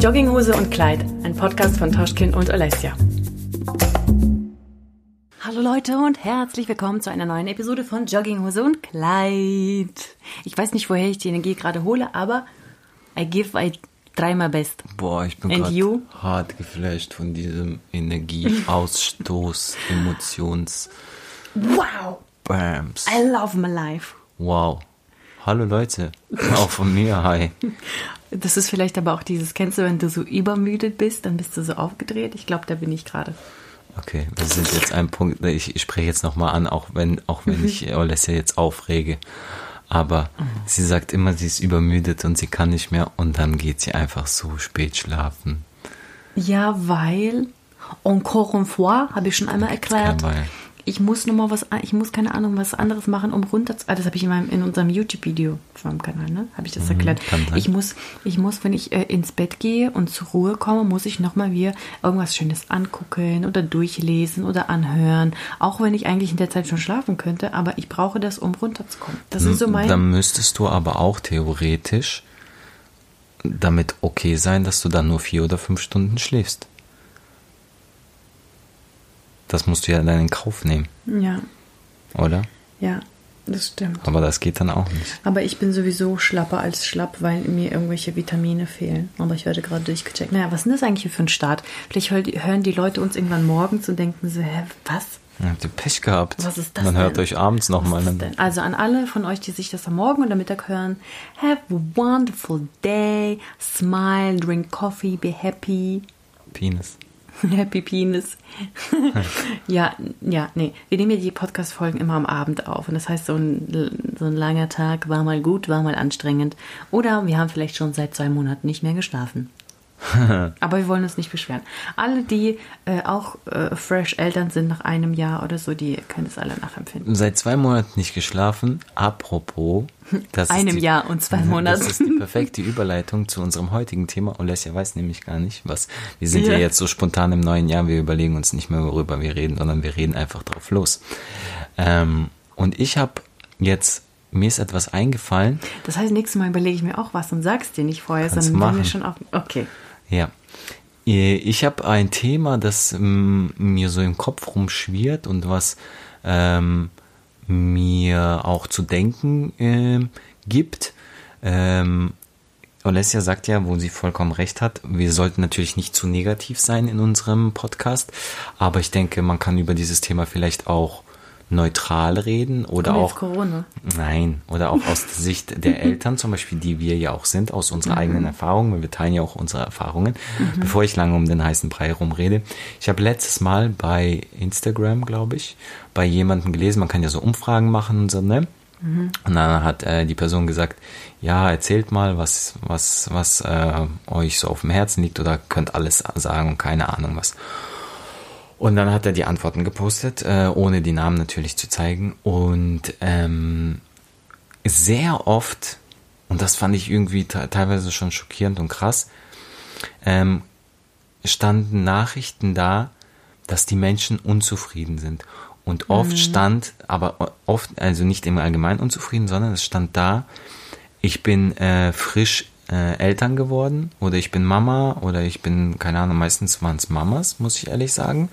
Jogginghose und Kleid, ein Podcast von Toschkin und Alessia. Hallo Leute und herzlich willkommen zu einer neuen Episode von Jogginghose und Kleid. Ich weiß nicht, woher ich die Energie gerade hole, aber I give I my best. Boah, ich bin gerade hart geflasht von diesem Energieausstoß, Emotions Wow! Bams. I love my life. Wow. Hallo Leute, auch von mir, hi. Das ist vielleicht aber auch dieses, kennst du, wenn du so übermüdet bist, dann bist du so aufgedreht. Ich glaube, da bin ich gerade. Okay, wir sind jetzt ein Punkt, ich, ich spreche jetzt nochmal an, auch wenn, auch wenn ich Alessia jetzt aufrege. Aber sie sagt immer, sie ist übermüdet und sie kann nicht mehr und dann geht sie einfach so spät schlafen. Ja, weil encore une fois, habe ich schon einmal erklärt. Ich muss noch mal was, ich muss keine Ahnung, was anderes machen, um runter zu, ah, das habe ich in, meinem, in unserem YouTube-Video von meinem Kanal, ne, habe ich das erklärt. kann sein. Ich muss, ich muss, wenn ich äh, ins Bett gehe und zur Ruhe komme, muss ich noch mal wieder irgendwas Schönes angucken oder durchlesen oder anhören, auch wenn ich eigentlich in der Zeit schon schlafen könnte, aber ich brauche das, um runterzukommen. Das ist so mein, Dann müsstest du aber auch theoretisch damit okay sein, dass du dann nur vier oder fünf Stunden schläfst. Das musst du ja dann in Kauf nehmen, ja, oder? ja, das stimmt. Aber das geht dann auch nicht. Aber ich bin sowieso schlapper als schlapp, weil mir irgendwelche Vitamine fehlen. Aber ich werde gerade durchgecheckt. Naja, was ist denn das eigentlich hier für ein Start? Vielleicht hör- hören die Leute uns irgendwann morgens und denken so, hä, was? Dann habt ihr Pech gehabt. Was ist das Dann hört denn? euch abends nochmal denn? Also an alle von euch, die sich das am Morgen oder Mittag hören, have a wonderful day, smile, drink coffee, be happy. Penis. Happy Penis. ja, ja, nee. Wir nehmen ja die Podcast-Folgen immer am Abend auf. Und das heißt, so ein, so ein langer Tag war mal gut, war mal anstrengend. Oder wir haben vielleicht schon seit zwei Monaten nicht mehr geschlafen. Aber wir wollen uns nicht beschweren. Alle, die äh, auch äh, fresh Eltern sind nach einem Jahr oder so, die können es alle nachempfinden. Seit zwei Monaten nicht geschlafen. Apropos. Das Einem die, Jahr und zwei Monaten. Das ist die perfekte Überleitung zu unserem heutigen Thema. Olesia weiß nämlich gar nicht, was. Wir sind ja. Ja. jetzt so spontan im neuen Jahr. Wir überlegen uns nicht mehr, worüber wir reden, sondern wir reden einfach drauf los. Ähm, und ich habe jetzt, mir ist etwas eingefallen. Das heißt, nächstes Mal überlege ich mir auch was und sag's dir nicht vorher, Kannst sondern wenn wir machen. schon auf. Okay. Ja. Äh, Ich habe ein Thema, das ähm, mir so im Kopf rumschwirrt und was ähm, mir auch zu denken ähm, gibt. Ähm, Alessia sagt ja, wo sie vollkommen recht hat, wir sollten natürlich nicht zu negativ sein in unserem Podcast, aber ich denke, man kann über dieses Thema vielleicht auch neutral reden oder auch Corona. Nein, oder auch aus der Sicht der Eltern zum Beispiel, die wir ja auch sind, aus unserer eigenen Erfahrung, weil wir teilen ja auch unsere Erfahrungen. Bevor ich lange um den heißen Brei rumrede, ich habe letztes Mal bei Instagram, glaube ich, bei jemandem gelesen, man kann ja so Umfragen machen und so, ne? Und dann hat äh, die Person gesagt, ja, erzählt mal, was, was, was äh, euch so auf dem Herzen liegt oder könnt alles sagen und keine Ahnung was. Und dann hat er die Antworten gepostet, äh, ohne die Namen natürlich zu zeigen. Und ähm, sehr oft, und das fand ich irgendwie te- teilweise schon schockierend und krass, ähm, standen Nachrichten da, dass die Menschen unzufrieden sind. Und oft stand, aber oft, also nicht im Allgemeinen unzufrieden, sondern es stand da, ich bin äh, frisch äh, Eltern geworden oder ich bin Mama oder ich bin, keine Ahnung, meistens waren es Mamas, muss ich ehrlich sagen.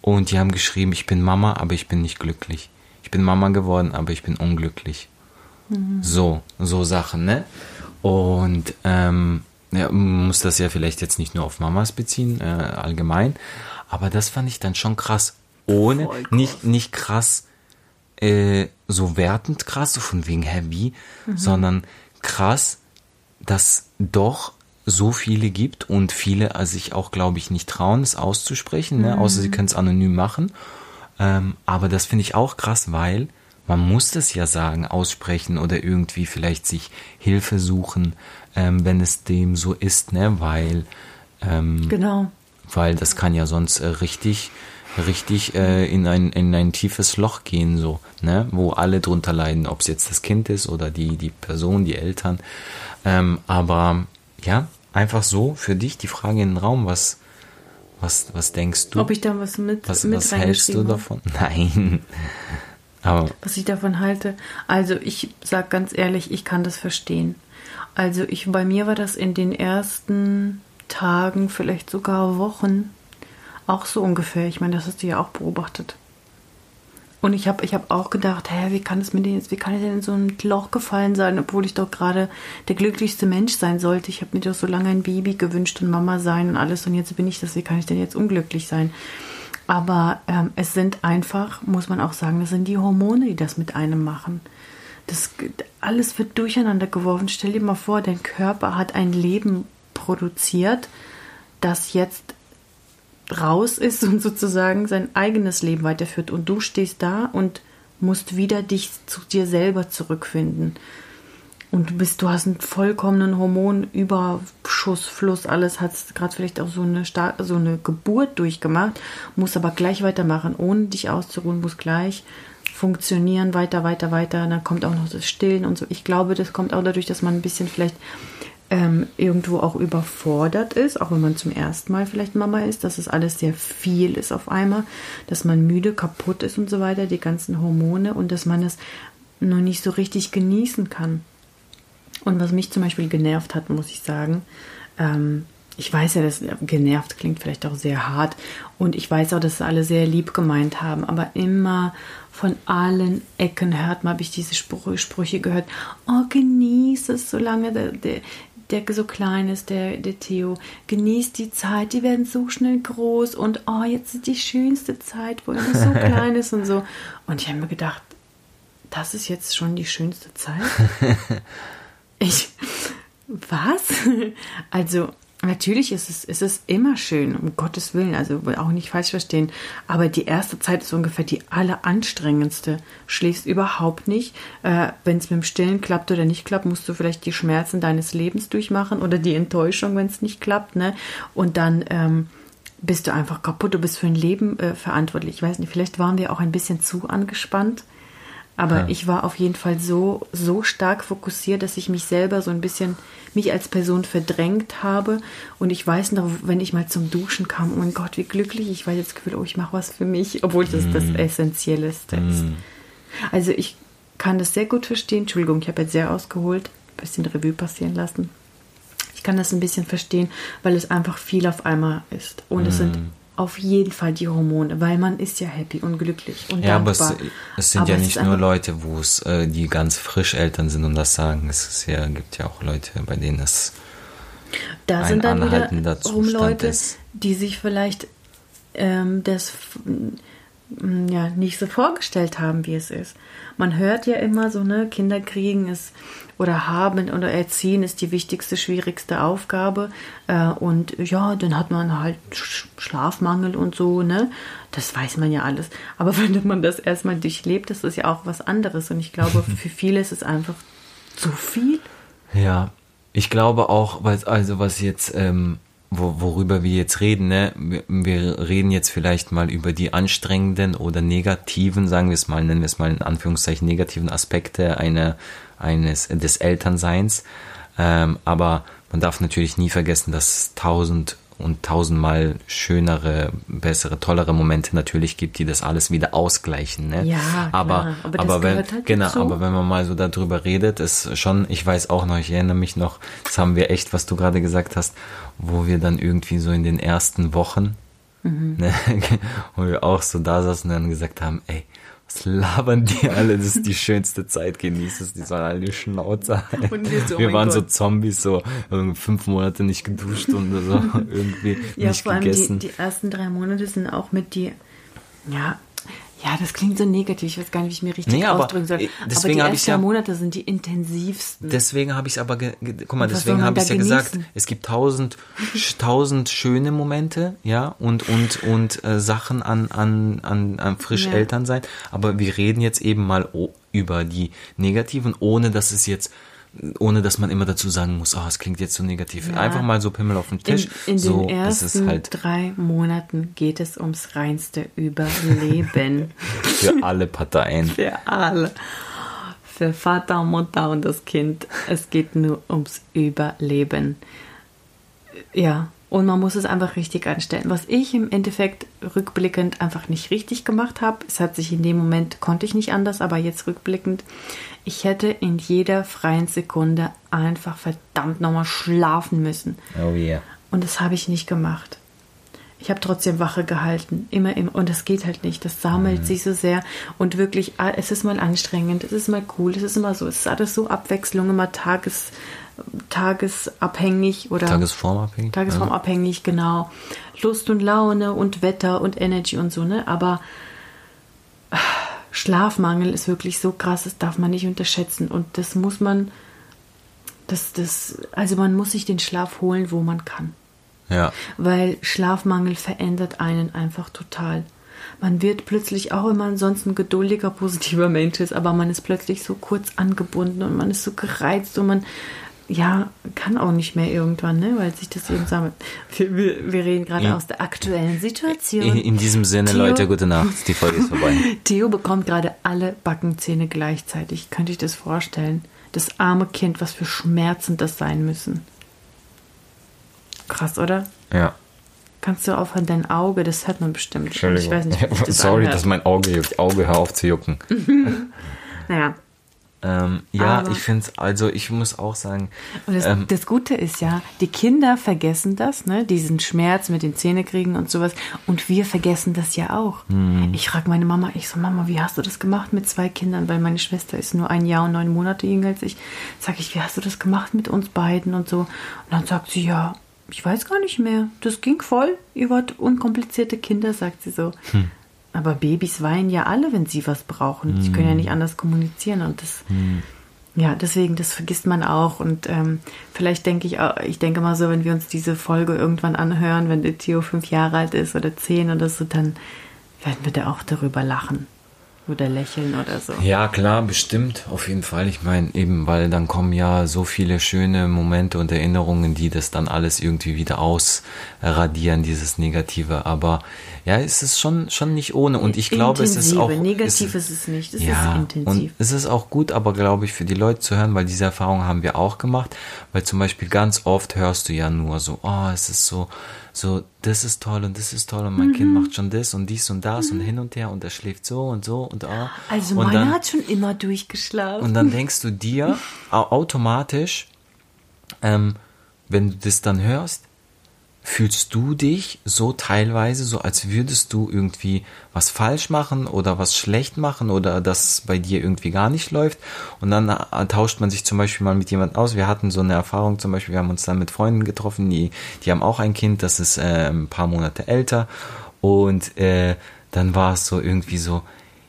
Und die haben geschrieben, ich bin Mama, aber ich bin nicht glücklich. Ich bin Mama geworden, aber ich bin unglücklich. So, so Sachen, ne? Und ähm, ja, muss das ja vielleicht jetzt nicht nur auf Mamas beziehen, äh, allgemein. Aber das fand ich dann schon krass. Ohne, krass. nicht, nicht krass, äh, so wertend krass, so von wegen, hä, wie, sondern krass, dass doch so viele gibt und viele äh, sich auch, glaube ich, nicht trauen, es auszusprechen, ne? außer sie können es anonym machen. Ähm, aber das finde ich auch krass, weil man muss das ja sagen, aussprechen oder irgendwie vielleicht sich Hilfe suchen, ähm, wenn es dem so ist, ne? Weil, ähm, Genau. weil das kann ja sonst äh, richtig, richtig äh, in, ein, in ein tiefes Loch gehen, so, ne? Wo alle drunter leiden, ob es jetzt das Kind ist oder die, die Person, die Eltern. Ähm, aber ja, einfach so für dich die Frage in den Raum, was, was, was denkst du? Ob ich da was mit, was mit was hältst du davon? Nein. Aber was ich davon halte. Also ich sag ganz ehrlich, ich kann das verstehen. Also ich bei mir war das in den ersten Tagen, vielleicht sogar Wochen. Auch so ungefähr. Ich meine, das hast du ja auch beobachtet. Und ich habe ich hab auch gedacht, hä, wie kann es mir denn jetzt, wie kann ich denn in so ein Loch gefallen sein, obwohl ich doch gerade der glücklichste Mensch sein sollte. Ich habe mir doch so lange ein Baby gewünscht und Mama sein und alles und jetzt bin ich das, wie kann ich denn jetzt unglücklich sein? Aber ähm, es sind einfach, muss man auch sagen, das sind die Hormone, die das mit einem machen. Das, alles wird durcheinander geworfen. Stell dir mal vor, dein Körper hat ein Leben produziert, das jetzt raus ist und sozusagen sein eigenes Leben weiterführt. Und du stehst da und musst wieder dich zu dir selber zurückfinden. Und du bist, du hast einen vollkommenen Hormonüberschuss, Fluss, alles hast gerade vielleicht auch so eine starke, so eine Geburt durchgemacht, musst aber gleich weitermachen, ohne dich auszuruhen, muss gleich funktionieren, weiter, weiter, weiter. Dann kommt auch noch das Stillen und so. Ich glaube, das kommt auch dadurch, dass man ein bisschen vielleicht ähm, irgendwo auch überfordert ist, auch wenn man zum ersten Mal vielleicht Mama ist, dass es alles sehr viel ist auf einmal, dass man müde, kaputt ist und so weiter, die ganzen Hormone und dass man es noch nicht so richtig genießen kann. Und was mich zum Beispiel genervt hat, muss ich sagen, ähm, ich weiß ja, dass genervt klingt vielleicht auch sehr hart und ich weiß auch, dass alle sehr lieb gemeint haben, aber immer von allen Ecken hört man, habe ich diese Sprüche gehört, oh, genieß es, solange der, der, der so klein ist, der, der Theo, genießt die Zeit, die werden so schnell groß und oh, jetzt ist die schönste Zeit, wo er noch so klein ist und so. Und ich habe mir gedacht, das ist jetzt schon die schönste Zeit? Ich, was? Also, Natürlich ist es, ist es immer schön, um Gottes Willen, also auch nicht falsch verstehen. Aber die erste Zeit ist ungefähr die alleranstrengendste. Schläfst überhaupt nicht. Äh, Wenn es mit dem Stillen klappt oder nicht klappt, musst du vielleicht die Schmerzen deines Lebens durchmachen oder die Enttäuschung, wenn es nicht klappt. Ne? Und dann ähm, bist du einfach kaputt. Du bist für ein Leben äh, verantwortlich. Ich weiß nicht, vielleicht waren wir auch ein bisschen zu angespannt. Aber ja. ich war auf jeden Fall so, so stark fokussiert, dass ich mich selber so ein bisschen, mich als Person verdrängt habe. Und ich weiß noch, wenn ich mal zum Duschen kam, oh mein Gott, wie glücklich ich war jetzt Gefühl, oh, ich mache was für mich, obwohl das mm. das Essentiellste mm. ist. Also ich kann das sehr gut verstehen. Entschuldigung, ich habe jetzt sehr ausgeholt, ein bisschen Revue passieren lassen. Ich kann das ein bisschen verstehen, weil es einfach viel auf einmal ist. Und mm. es sind mm auf jeden Fall die Hormone, weil man ist ja happy und glücklich und ja, dankbar. aber es, es sind aber ja nicht nur Leute, wo es äh, die ganz frisch Eltern sind und das sagen. Es ja, gibt ja auch Leute, bei denen es da ein sind dann anhaltender Zustand Leute, ist. die sich vielleicht ähm, das ja nicht so vorgestellt haben, wie es ist. Man hört ja immer so, ne, Kinder kriegen es oder haben oder erziehen ist die wichtigste, schwierigste Aufgabe. Äh, und ja, dann hat man halt Schlafmangel und so, ne? Das weiß man ja alles. Aber wenn man das erstmal durchlebt, ist das ja auch was anderes. Und ich glaube, für viele ist es einfach zu viel. Ja, ich glaube auch, weil also was jetzt ähm, wo, worüber wir jetzt reden, ne? Wir, wir, reden jetzt vielleicht mal über die anstrengenden oder negativen, sagen wir es mal, nennen wir es mal in Anführungszeichen negativen Aspekte einer, eines des Elternseins. Ähm, aber man darf natürlich nie vergessen, dass tausend und tausendmal schönere, bessere, tollere Momente natürlich gibt, die das alles wieder ausgleichen. Ne? Ja, aber aber, aber wenn halt genau, dazu. aber wenn man mal so darüber redet, ist schon, ich weiß auch noch, ich erinnere mich noch, das haben wir echt, was du gerade gesagt hast, wo wir dann irgendwie so in den ersten Wochen, mhm. ne, wo wir auch so da saßen und dann gesagt haben, ey, was labern die alle? Das ist die schönste Zeit, genießt es, die sollen alle die Schnauze halten. So, wir waren Gott. so Zombies, so fünf Monate nicht geduscht und so irgendwie ja, nicht vor allem. Die, die ersten drei Monate sind auch mit die, ja, ja, das klingt so negativ. Ich weiß gar nicht, wie ich mir richtig nee, ausdrücken soll. Deswegen aber die ersten ja, Monate sind die intensivsten. Deswegen habe ich es aber, guck mal, deswegen habe ich es ja gesagt. Es gibt tausend, tausend schöne Momente, ja, und und und äh, Sachen an an an, an frisch ja. Eltern sein. Aber wir reden jetzt eben mal über die negativen, ohne dass es jetzt ohne dass man immer dazu sagen muss, oh, es klingt jetzt so negativ. Ja. Einfach mal so Pimmel auf den Tisch. In, in so, den ersten halt drei Monaten geht es ums reinste Überleben. Für alle Parteien. Für alle. Für Vater, Mutter und das Kind. Es geht nur ums Überleben. Ja, und man muss es einfach richtig anstellen. Was ich im Endeffekt rückblickend einfach nicht richtig gemacht habe, es hat sich in dem Moment, konnte ich nicht anders, aber jetzt rückblickend, ich hätte in jeder freien Sekunde einfach verdammt nochmal schlafen müssen. Oh yeah. Und das habe ich nicht gemacht. Ich habe trotzdem Wache gehalten, immer, immer. Und das geht halt nicht. Das sammelt mhm. sich so sehr. Und wirklich, ah, es ist mal anstrengend, es ist mal cool, es ist immer so. Es ist alles so Abwechslung, immer Tages, tagesabhängig oder tagesformabhängig. Tagesformabhängig, ja. genau. Lust und Laune und Wetter und Energy und so, ne? Aber Schlafmangel ist wirklich so krass, das darf man nicht unterschätzen. Und das muss man, das, das, also man muss sich den Schlaf holen, wo man kann. Ja. Weil Schlafmangel verändert einen einfach total. Man wird plötzlich, auch wenn man sonst ein geduldiger, positiver Mensch ist, aber man ist plötzlich so kurz angebunden und man ist so gereizt und man, ja, kann auch nicht mehr irgendwann, ne? weil sich das eben sammelt. Wir, wir, reden gerade aus der aktuellen Situation. In, in diesem Sinne, Theo, Leute, gute Nacht. Die Folge ist vorbei. Theo bekommt gerade alle Backenzähne gleichzeitig. Könnte ich das vorstellen? Das arme Kind, was für Schmerzen das sein müssen. Krass, oder? Ja. Kannst du aufhören, dein Auge, das hört man bestimmt. Entschuldigung. Ich weiß nicht, das Sorry, anhört. dass mein Auge juckt. Auge, hör auf zu jucken. naja, ähm, ja, Aber ich finde es, also ich muss auch sagen. Und das, ähm, das, Gute ist ja, die Kinder vergessen das, ne? diesen Schmerz mit den Zähnekriegen und sowas. Und wir vergessen das ja auch. Mhm. Ich frage meine Mama, ich so, Mama, wie hast du das gemacht mit zwei Kindern? Weil meine Schwester ist nur ein Jahr und neun Monate jünger als ich. Sag ich, wie hast du das gemacht mit uns beiden und so? Und dann sagt sie, ja, ich weiß gar nicht mehr. Das ging voll. Ihr wart unkomplizierte Kinder, sagt sie so. Hm. Aber Babys weinen ja alle, wenn sie was brauchen. Sie können ja hm. nicht anders kommunizieren und das, hm. ja, deswegen, das vergisst man auch. Und ähm, vielleicht denke ich auch, ich denke mal so, wenn wir uns diese Folge irgendwann anhören, wenn der Theo fünf Jahre alt ist oder zehn oder so, dann werden wir da auch darüber lachen oder lächeln oder so. Ja, klar, bestimmt, auf jeden Fall. Ich meine, eben, weil dann kommen ja so viele schöne Momente und Erinnerungen, die das dann alles irgendwie wieder ausradieren, dieses Negative. Aber ja, es ist schon, schon nicht ohne. Und ich glaube, es ist auch. Negativ ist, ist es nicht, es ja, ist intensiv. Und es ist auch gut, aber glaube ich, für die Leute zu hören, weil diese Erfahrung haben wir auch gemacht. Weil zum Beispiel ganz oft hörst du ja nur so, oh, es ist so so, das ist toll und das ist toll und mein mhm. Kind macht schon das und dies und das mhm. und hin und her und er schläft so und so und ah. Also und meiner dann, hat schon immer durchgeschlafen. Und dann denkst du dir automatisch, ähm, wenn du das dann hörst, fühlst du dich so teilweise, so als würdest du irgendwie was falsch machen oder was schlecht machen oder das bei dir irgendwie gar nicht läuft. Und dann äh, tauscht man sich zum Beispiel mal mit jemandem aus. Wir hatten so eine Erfahrung, zum Beispiel, wir haben uns dann mit Freunden getroffen, die, die haben auch ein Kind, das ist äh, ein paar Monate älter. Und äh, dann war es so irgendwie so,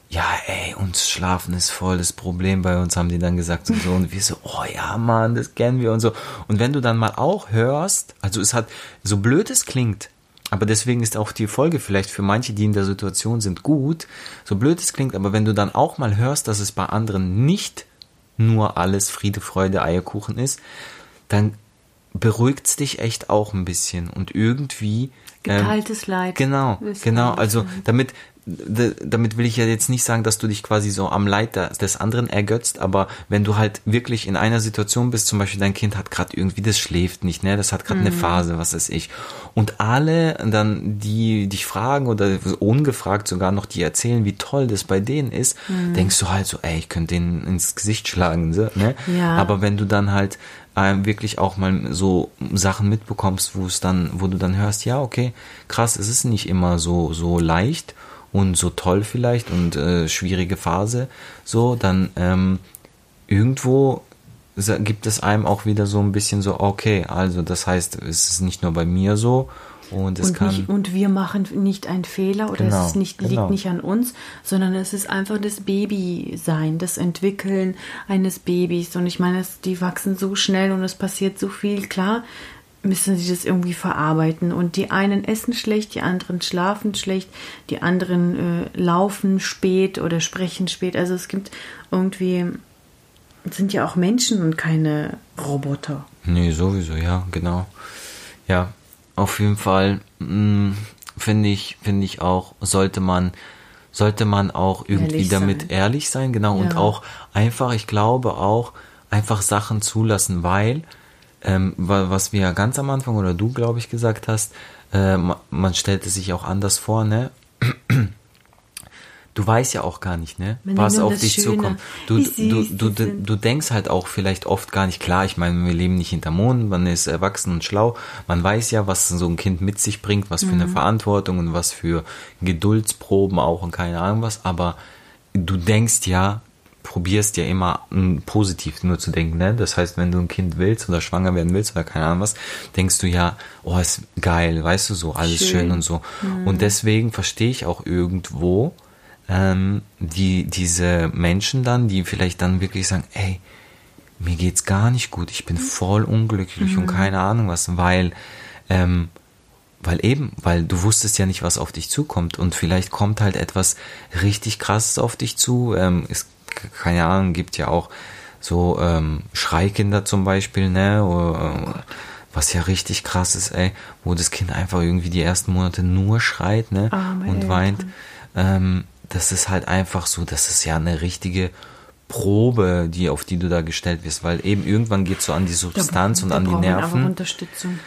ja, ey, uns Schlafen ist voll das Problem bei uns, haben die dann gesagt und so. Und wir so, oh ja, Mann, das kennen wir und so. Und wenn du dann mal auch hörst, also es hat, so blöd es klingt, aber deswegen ist auch die Folge vielleicht für manche, die in der Situation sind, gut, so blöd es klingt, aber wenn du dann auch mal hörst, dass es bei anderen nicht nur alles Friede, Freude, Eierkuchen ist, dann beruhigt es dich echt auch ein bisschen und irgendwie geteiltes ähm, Leid. Genau, genau. Also damit damit will ich ja jetzt nicht sagen, dass du dich quasi so am Leid des anderen ergötzt, aber wenn du halt wirklich in einer Situation bist, zum Beispiel dein Kind hat gerade irgendwie, das schläft nicht, ne, das hat gerade mhm. eine Phase, was weiß ich, und alle dann, die dich fragen oder ungefragt sogar noch die erzählen, wie toll das bei denen ist, mhm. denkst du halt so, ey, ich könnte denen ins Gesicht schlagen, ne? Ja. Aber wenn du dann halt äh, wirklich auch mal so Sachen mitbekommst, wo es dann, wo du dann hörst, ja, okay, krass, es ist nicht immer so so leicht und so toll vielleicht und äh, schwierige Phase, so, dann ähm, irgendwo gibt es einem auch wieder so ein bisschen so, okay, also das heißt, es ist nicht nur bei mir so und es und kann. Nicht, und wir machen nicht einen Fehler oder genau, es nicht, liegt genau. nicht an uns, sondern es ist einfach das Babysein, das Entwickeln eines Babys. Und ich meine, die wachsen so schnell und es passiert so viel. Klar, müssen sie das irgendwie verarbeiten. Und die einen essen schlecht, die anderen schlafen schlecht, die anderen äh, laufen spät oder sprechen spät. Also es gibt irgendwie, sind ja auch Menschen und keine Roboter. Nee, sowieso, ja, genau. Ja, auf jeden Fall mm, finde ich, finde ich auch, sollte man, sollte man auch irgendwie ehrlich damit sein. ehrlich sein, genau, ja. und auch einfach, ich glaube auch, einfach Sachen zulassen, weil ähm, was wir ganz am Anfang oder du, glaube ich, gesagt hast, äh, man stellte sich auch anders vor, ne? du weißt ja auch gar nicht, ne, Man was auf dich Schöne, zukommt. Du, du, du, du, du denkst halt auch vielleicht oft gar nicht klar. Ich meine, wir leben nicht hinter Mond, man ist erwachsen und schlau. Man weiß ja, was so ein Kind mit sich bringt, was für Mhm. eine Verantwortung und was für Geduldsproben auch und keine Ahnung was. Aber du denkst ja, probierst ja immer m, positiv nur zu denken. Ne? Das heißt, wenn du ein Kind willst oder schwanger werden willst oder keine Ahnung was, denkst du ja, oh, ist geil, weißt du so, alles schön, Schön. und so. Und deswegen verstehe ich auch irgendwo ähm, die, diese Menschen dann, die vielleicht dann wirklich sagen, ey, mir geht's gar nicht gut, ich bin voll unglücklich und keine Ahnung was, weil ähm, weil eben, weil du wusstest ja nicht, was auf dich zukommt und vielleicht kommt halt etwas richtig krasses auf dich zu. Ähm, es, keine Ahnung, gibt ja auch so ähm, Schreikinder zum Beispiel, ne? Oder, äh, was ja richtig krass ist, ey, wo das Kind einfach irgendwie die ersten Monate nur schreit, ne? Arme und Eltern. weint. Ähm, das ist halt einfach so, das ist ja eine richtige Probe, die auf die du da gestellt wirst, weil eben irgendwann geht so an die Substanz und Da an die Nerven. Unterstützung.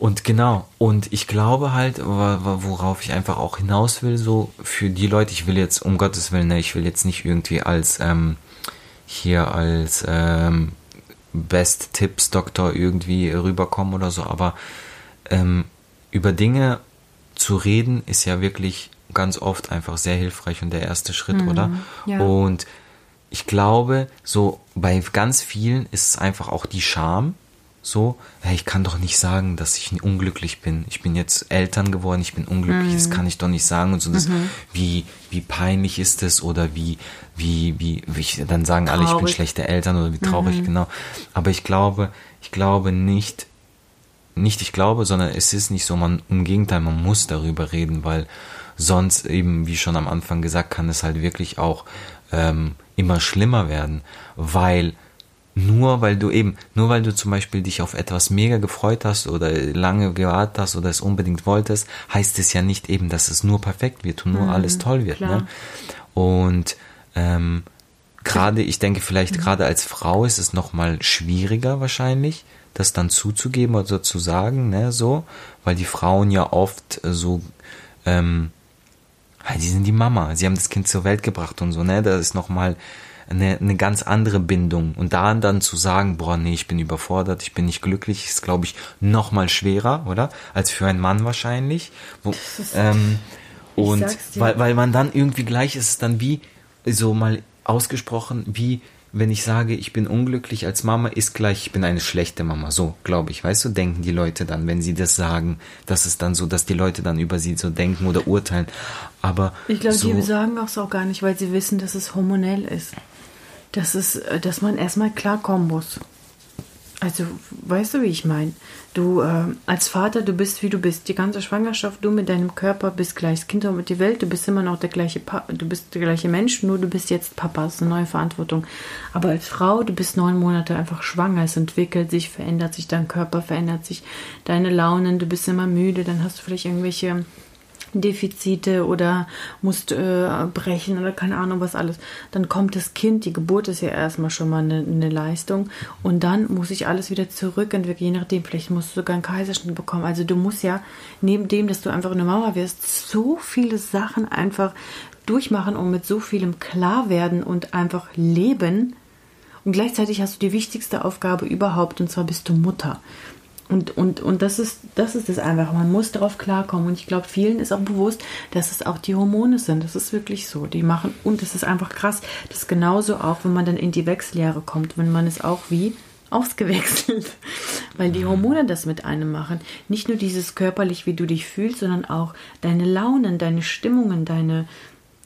Und genau, und ich glaube halt, worauf ich einfach auch hinaus will, so für die Leute, ich will jetzt, um Gottes Willen, ne, ich will jetzt nicht irgendwie als ähm, hier als ähm, Best Tipps Doktor irgendwie rüberkommen oder so, aber ähm, über Dinge zu reden ist ja wirklich ganz oft einfach sehr hilfreich und der erste Schritt, oder? ja. Und ich glaube, so bei ganz vielen ist es einfach auch die Scham. So, hey, ich kann doch nicht sagen, dass ich unglücklich bin. Ich bin jetzt Eltern geworden, ich bin unglücklich, das kann ich doch nicht sagen und so. Das, wie, wie peinlich ist es oder wie, wie, wie, wie ich, dann sagen alle, ich bin Traurig. schlechte Eltern oder wie traurig, genau. Aber ich glaube, ich glaube nicht, nicht ich glaube, sondern es ist nicht so, man, im Gegenteil, man muss darüber reden, weil sonst eben, wie schon am Anfang gesagt, kann es halt wirklich auch ähm, immer schlimmer werden, weil nur weil du eben, nur weil du zum Beispiel dich auf etwas mega gefreut hast oder lange gewartet hast oder es unbedingt wolltest, heißt es ja nicht eben, dass es nur perfekt wird und nur alles toll wird. Ne? Und ähm, gerade, ich denke vielleicht Mhm. gerade als Frau ist es noch mal schwieriger wahrscheinlich, das dann zuzugeben oder zu sagen, ne, so, weil die Frauen ja oft so, ähm, die sind die Mama, sie haben das Kind zur Welt gebracht und so, ne, da ist noch mal eine, eine ganz andere Bindung und da dann zu sagen, boah, nee, ich bin überfordert, ich bin nicht glücklich, ist glaube ich noch mal schwerer, oder, als für einen Mann wahrscheinlich. Wo, ähm, und weil, weil man dann irgendwie gleich ist es dann wie so mal ausgesprochen, wie wenn ich sage, ich bin unglücklich als Mama, ist gleich, ich bin eine schlechte Mama. So, glaube ich. Weißt du, denken die Leute dann, wenn sie das sagen, dass es dann so, dass die Leute dann über sie so denken oder urteilen. Aber Ich glaube, so, die sagen auch so gar nicht, weil sie wissen, dass es hormonell ist. Das ist, äh, dass man erstmal klarkommen muss. Also, weißt du, wie ich meine? Du äh, als Vater, du bist wie du bist. Die ganze Schwangerschaft, du mit deinem Körper bist gleich. Das Kind kommt mit die Welt, du bist immer noch der gleiche pa du bist der gleiche Mensch, nur du bist jetzt Papa, das ist eine neue Verantwortung. Aber als Frau, du bist neun Monate einfach schwanger, es entwickelt sich, verändert sich, dein Körper verändert sich, deine Launen, du bist immer müde, dann hast du vielleicht irgendwelche Defizite oder musst äh, brechen oder keine Ahnung was alles. Dann kommt das Kind, die Geburt ist ja erstmal schon mal eine, eine Leistung und dann muss sich alles wieder zurückentwickeln, je nachdem, vielleicht musst du sogar einen Kaiserschnitt bekommen. Also du musst ja, neben dem, dass du einfach eine Mama wirst, so viele Sachen einfach durchmachen und mit so vielem klar werden und einfach leben. Und gleichzeitig hast du die wichtigste Aufgabe überhaupt und zwar bist du Mutter. Und, und, und das ist das ist es einfach. Man muss darauf klarkommen. Und ich glaube, vielen ist auch bewusst, dass es auch die Hormone sind. Das ist wirklich so. Die machen, und es ist einfach krass. Das ist genauso auch, wenn man dann in die Wechseljahre kommt, wenn man es auch wie ausgewechselt. Weil die Hormone das mit einem machen. Nicht nur dieses körperlich, wie du dich fühlst, sondern auch deine Launen, deine Stimmungen, deine.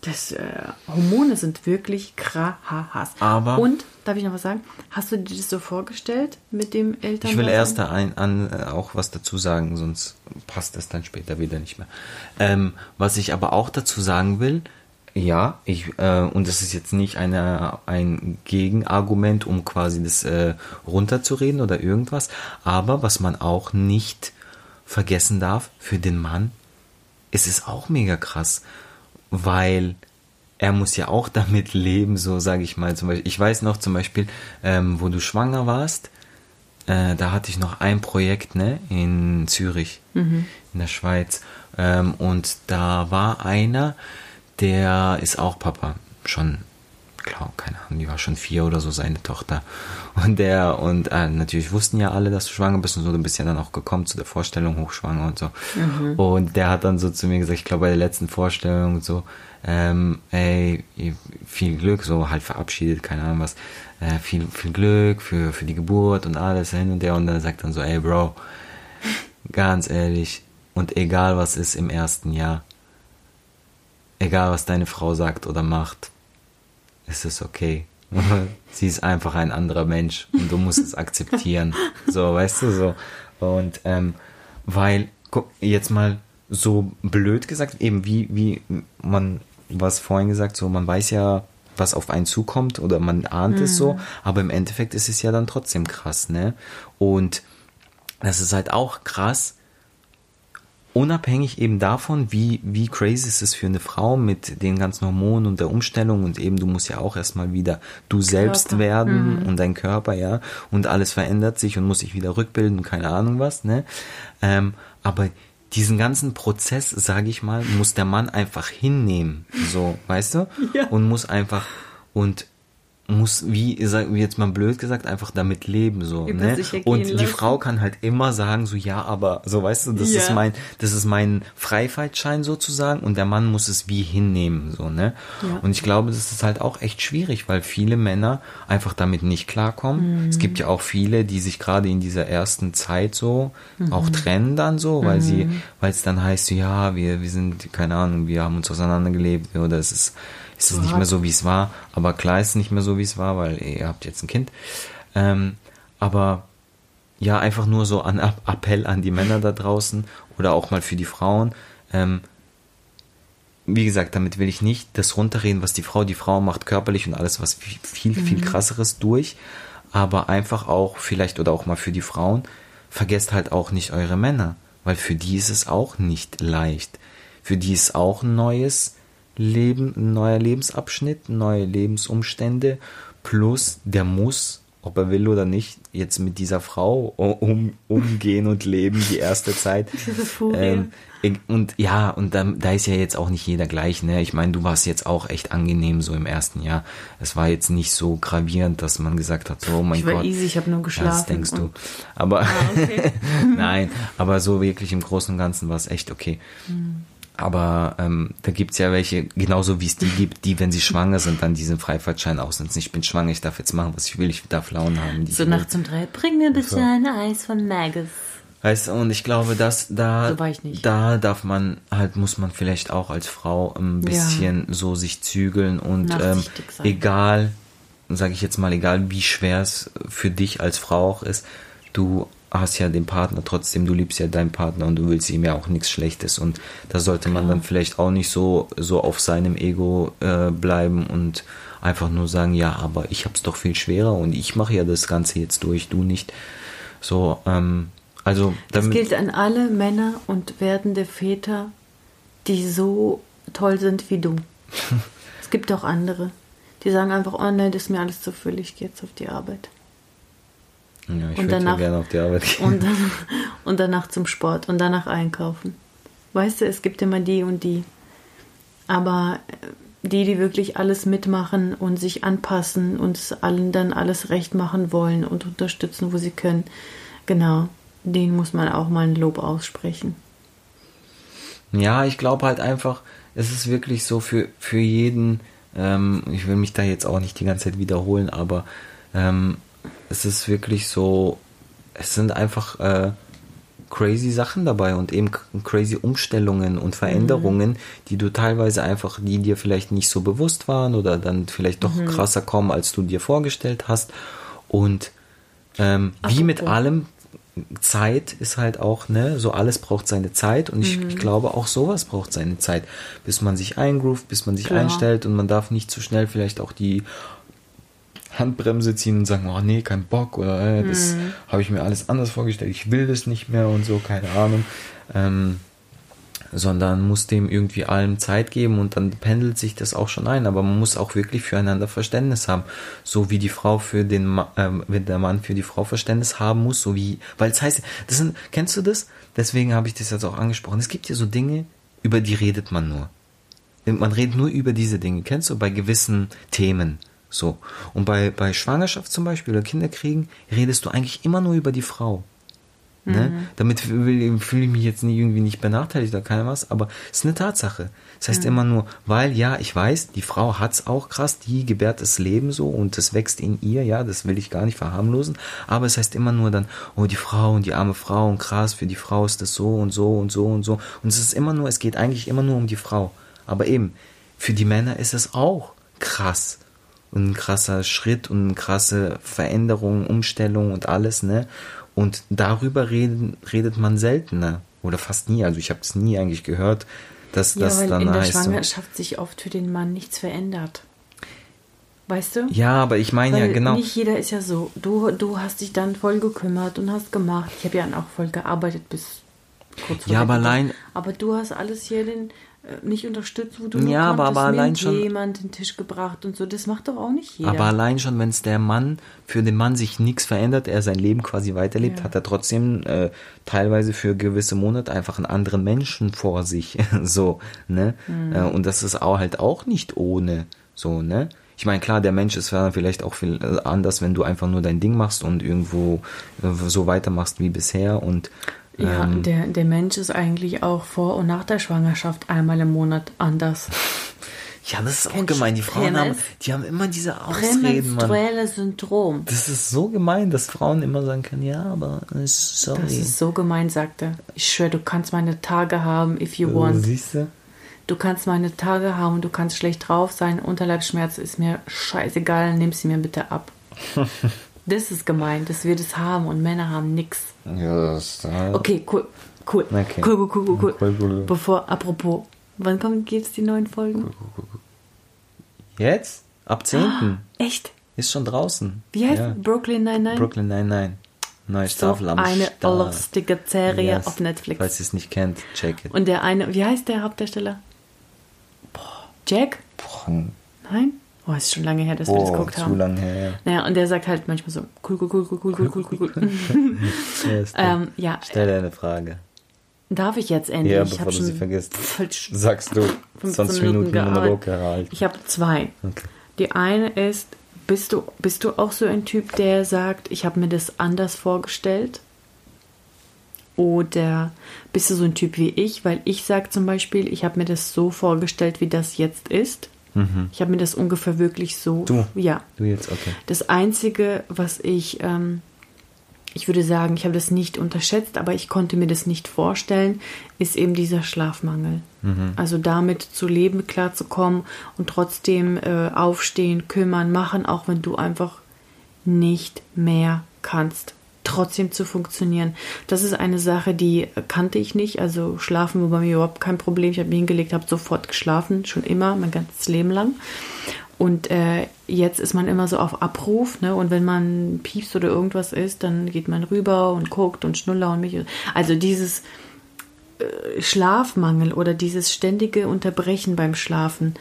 Das, äh, Hormone sind wirklich krass. Aber- Und, darf ich noch was sagen? Hast du dir das so vorgestellt mit dem Eltern? Ich will erst da ein, an, äh, auch was dazu sagen, sonst passt das dann später wieder nicht mehr. Ähm, was ich aber auch dazu sagen will, ja, ich, äh, und das ist jetzt nicht eine, ein Gegenargument, um quasi das äh, runterzureden oder irgendwas, aber was man auch nicht vergessen darf, für den Mann ist es auch mega krass, weil er muss ja auch damit leben, so sage ich mal. Zum Beispiel, ich weiß noch zum Beispiel, ähm, wo du schwanger warst, äh, da hatte ich noch ein Projekt ne, in Zürich, in der Schweiz. Ähm, und da war einer, der ist auch Papa. Schon, klar, keine Ahnung, die war schon vier oder so, seine Tochter. Und der, und äh, natürlich wussten ja alle, dass du schwanger bist und so, du bist ja dann auch gekommen zu der Vorstellung, hochschwanger und so. Mhm. Und der hat dann so zu mir gesagt, ich glaube bei der letzten Vorstellung so, ähm, ey, viel Glück, so halt verabschiedet, keine Ahnung was, äh, viel, viel Glück für, für die Geburt und alles hin und der und dann sagt dann so, ey Bro, ganz ehrlich, und egal was ist im ersten Jahr, egal was deine Frau sagt oder macht, ist es okay. Sie ist einfach ein anderer Mensch und du musst es akzeptieren. So, weißt du, so. Und ähm, weil, guck, jetzt mal so blöd gesagt, eben wie, wie man was vorhin gesagt, so man weiß ja, was auf einen zukommt oder man ahnt mhm. es so, mhm. aber im Endeffekt ist es ja dann trotzdem krass, ne? Und das ist halt auch krass, unabhängig eben davon, wie, wie crazy ist es für eine Frau mit den ganzen Hormonen und der Umstellung und eben du musst ja auch erstmal wieder du selbst Körper. werden mhm. und dein Körper, ja, und alles verändert sich und muss sich wieder rückbilden, keine Ahnung was, ne? Ähm, aber diesen ganzen Prozess, sage ich mal, muss der Mann einfach hinnehmen, so, weißt du? Ja. Und muss einfach und muss, wie, wie jetzt mal blöd gesagt, einfach damit leben, so, ne? Und die lassen. Frau kann halt immer sagen, so, ja, aber, so, weißt du, das ja. ist mein, das ist mein Freifahrtschein sozusagen und der Mann muss es wie hinnehmen, so, ne? Ja. Und ich glaube, das ist halt auch echt schwierig, weil viele Männer einfach damit nicht klarkommen. Mhm. Es gibt ja auch viele, die sich gerade in dieser ersten Zeit so mhm. auch trennen dann so, weil mhm. sie, weil es dann heißt, ja, wir, wir sind, keine Ahnung, wir haben uns auseinandergelebt oder es ist, ist es nicht mehr so, wie es war. Aber klar ist es nicht mehr so, wie es war, weil ihr habt jetzt ein Kind. Ähm, aber ja, einfach nur so ein Appell an die Männer da draußen oder auch mal für die Frauen. Ähm, wie gesagt, damit will ich nicht das runterreden, was die Frau, die Frau macht körperlich und alles was viel, viel mhm. krasseres durch. Aber einfach auch vielleicht oder auch mal für die Frauen, vergesst halt auch nicht eure Männer, weil für die ist es auch nicht leicht. Für die ist auch ein neues Leben, ein neuer Lebensabschnitt, neue Lebensumstände, plus der muss, ob er will oder nicht, jetzt mit dieser Frau um, umgehen und leben die erste Zeit. ähm, und ja, und da, da ist ja jetzt auch nicht jeder gleich, ne? Ich meine, du warst jetzt auch echt angenehm so im ersten Jahr. Es war jetzt nicht so gravierend, dass man gesagt hat, oh mein ich war Gott. easy, ich habe nur geschlafen. Das denkst du. Aber ah, okay. nein, aber so wirklich im Großen und Ganzen war es echt okay. Mhm. Aber ähm, da gibt's ja welche, genauso wie es die gibt, die, wenn sie schwanger sind, dann diesen Freifahrtschein ausnutzen. Ich bin schwanger, ich darf jetzt machen, was ich will, ich darf Launen haben. So nachts um drei, bring mir bitte so. ein Eis von Magus. Weißt du, und ich glaube, dass da, so da darf man halt, muss man vielleicht auch als Frau ein bisschen ja. so sich zügeln und ähm, egal, sage ich jetzt mal, egal wie schwer es für dich als Frau auch ist, du hast ja den Partner trotzdem, du liebst ja deinen Partner und du willst ihm ja auch nichts Schlechtes und da sollte man dann vielleicht auch nicht so so auf seinem Ego äh, bleiben und einfach nur sagen, ja, aber ich hab's doch viel schwerer und ich mache ja das Ganze jetzt durch, du nicht. So, ähm, also das gilt an alle Männer und werdende Väter, die so toll sind wie du. es gibt auch andere, die sagen einfach, oh nein, das ist mir alles zu viel, ich gehe jetzt auf die Arbeit. Ja, ich und danach, gerne auf die Arbeit gehen. Und, dann, und danach zum Sport und danach einkaufen. Weißt du, es gibt immer die und die. Aber äh, die, die wirklich alles mitmachen und sich anpassen und es allen dann alles recht machen wollen und unterstützen, wo sie können, genau, denen muss man auch mal ein Lob aussprechen. Ja, ich glaube halt einfach, es ist wirklich so für, für jeden, ähm, ich will mich da jetzt auch nicht die ganze Zeit wiederholen, aber ähm, es ist wirklich so, es sind einfach äh, crazy Sachen dabei und eben crazy Umstellungen und Veränderungen, mhm. die du teilweise einfach, die dir vielleicht nicht so bewusst waren oder dann vielleicht doch mhm. krasser kommen, als du dir vorgestellt hast. Und ähm, wie mit allem, Zeit ist halt auch, ne, so alles braucht seine Zeit und ich, mhm. ich, glaube auch sowas braucht seine Zeit, bis man sich eingroovt, bis man sich Klar. einstellt und man darf nicht zu schnell vielleicht auch die Handbremse ziehen und sagen, oh nee, kein Bock oder äh, das mhm. habe ich mir alles anders vorgestellt, ich will das nicht mehr und so, keine Ahnung. Ähm, sondern muss dem irgendwie allem Zeit geben und dann pendelt sich das auch schon ein. Aber man muss auch wirklich füreinander Verständnis haben. So wie die Frau für den Ma wenn der Mann für die Frau Verständnis haben muss, so wie, weil es heißt, das sind, kennst du das? Deswegen habe ich das jetzt auch angesprochen. Es gibt ja so Dinge, über die redet man nur. man redet nur über diese Dinge, kennst du, bei gewissen Themen. So. Und bei, bei Schwangerschaft zum Beispiel oder Kinderkriegen redest du eigentlich immer nur über die Frau. Ne? Mhm. Damit fühle ich mich jetzt nie, irgendwie nicht benachteiligt oder keine was, aber es ist eine Tatsache. Das heißt Mhm. immer nur, weil ja, ich weiß, die Frau hat's auch krass, die gebärt das Leben so und das wächst in ihr, ja, das will ich gar nicht verharmlosen, aber es heißt immer nur dann, oh, die Frau und die arme Frau und krass, für die Frau ist das so und so und so und so. Und es ist immer nur, es geht eigentlich immer nur um die Frau. Aber eben, für die Männer ist es auch krass und ein krasser Schritt und eine krasse Veränderung, Umstellung und alles, ne? Und darüber reden, redet man seltener oder fast nie. Also ich habe es nie eigentlich gehört, dass Ja, das weil dann in der heißt. So, Schwangerschaft sich oft für den Mann nichts verändert. Weißt du? ja, aber ich meine ja genau. Nicht jeder ist ja so. Du, du hast dich dann voll gekümmert und hast gemacht. Ich habe ja auch voll gearbeitet bis kurz vor Ja, aber allein- Aber du hast alles hier den, nicht unterstützt, wo du Ja, nur aber- konntest, aber allein schon- jemand den Tisch gebracht und so. Das macht doch auch nicht jeder. Aber allein schon, wenn es der Mann, für den Mann sich nichts verändert, er sein Leben quasi weiterlebt, Ja. hat er trotzdem äh, teilweise für gewisse Monate einfach einen anderen Menschen vor sich. so, ne? Mhm. Äh, und das ist auch halt auch nicht ohne. So, ne? Ich meine, klar, der Mensch ist vielleicht auch viel äh, anders, wenn du einfach nur dein Ding machst und irgendwo äh, so weitermachst wie bisher und ja, ähm, der, der Mensch ist eigentlich auch vor und nach der Schwangerschaft einmal im Monat anders. ja, das ist auch gemein. Die Frauen haben, die haben immer diese Ausreden, Mann. Syndrom. Das ist so gemein, dass Frauen immer sagen können, ja, aber äh, sorry. Das ist so gemein, sagt er. Ich schwöre, du kannst meine Tage haben, if you want. Siehst du? Du kannst meine Tage haben, du kannst schlecht drauf sein. Unterleibsschmerz ist mir scheißegal, nimm sie mir bitte ab. das ist gemein, dass wir das haben und Männer haben nix. Ja, das Okay, cool. Cool. Okay. Cool, cool, cool, cool, cool. Cool. Bevor, apropos, wann kommen geht's die neuen Folgen? Jetzt? Ab 10. Echt? Ist schon draußen. Wie heißt ja. Brooklyn Nine-Nine? Brooklyn 99. Neue so Staffel am eine Start. lustige Serie Yes. auf Netflix. Falls ihr es nicht kennt, check it. Und der eine, wie heißt der Hauptdarsteller? Boah, Jack? Boah, Nein? Oh, ist schon lange her, dass wir das oh, geguckt zu haben. lange her. Naja, und der sagt halt manchmal so, cool, cool, cool, cool, cool, cool, cool, cool, cool. Ja, ähm, ja, Stell dir eine Frage. darf ich jetzt endlich? Ja, ich bevor hab du schon sie vergisst. Sagst du. 15 20 Minuten gearbeitet. Monolog gehalten. Ich habe zwei. Okay. Die eine ist, bist du, bist du auch so ein Typ, der sagt, ich habe mir das anders vorgestellt? Oder bist du so ein Typ wie ich? Weil ich sage zum Beispiel, ich habe mir das so vorgestellt, wie das jetzt ist. Ich habe mir das ungefähr wirklich so. Mhm. Du? Ja. Du jetzt, okay. Das Einzige, was ich, ähm, ich würde sagen, ich habe das nicht unterschätzt, aber ich konnte mir das nicht vorstellen, ist eben dieser Schlafmangel. Also damit zu leben, klarzukommen und trotzdem äh, aufstehen, kümmern, machen, auch wenn du einfach nicht mehr kannst. Trotzdem zu funktionieren. Das ist eine Sache, die kannte ich nicht. Also schlafen war bei mir überhaupt kein Problem. Ich habe mich hingelegt, habe sofort geschlafen, schon immer, mein ganzes Leben lang. Und äh, jetzt ist man immer so auf Abruf, ne? Und wenn man piepst oder irgendwas ist, dann geht man rüber und guckt und schnuller und mich. Also dieses äh, Schlafmangel oder dieses ständige Unterbrechen beim Schlafen,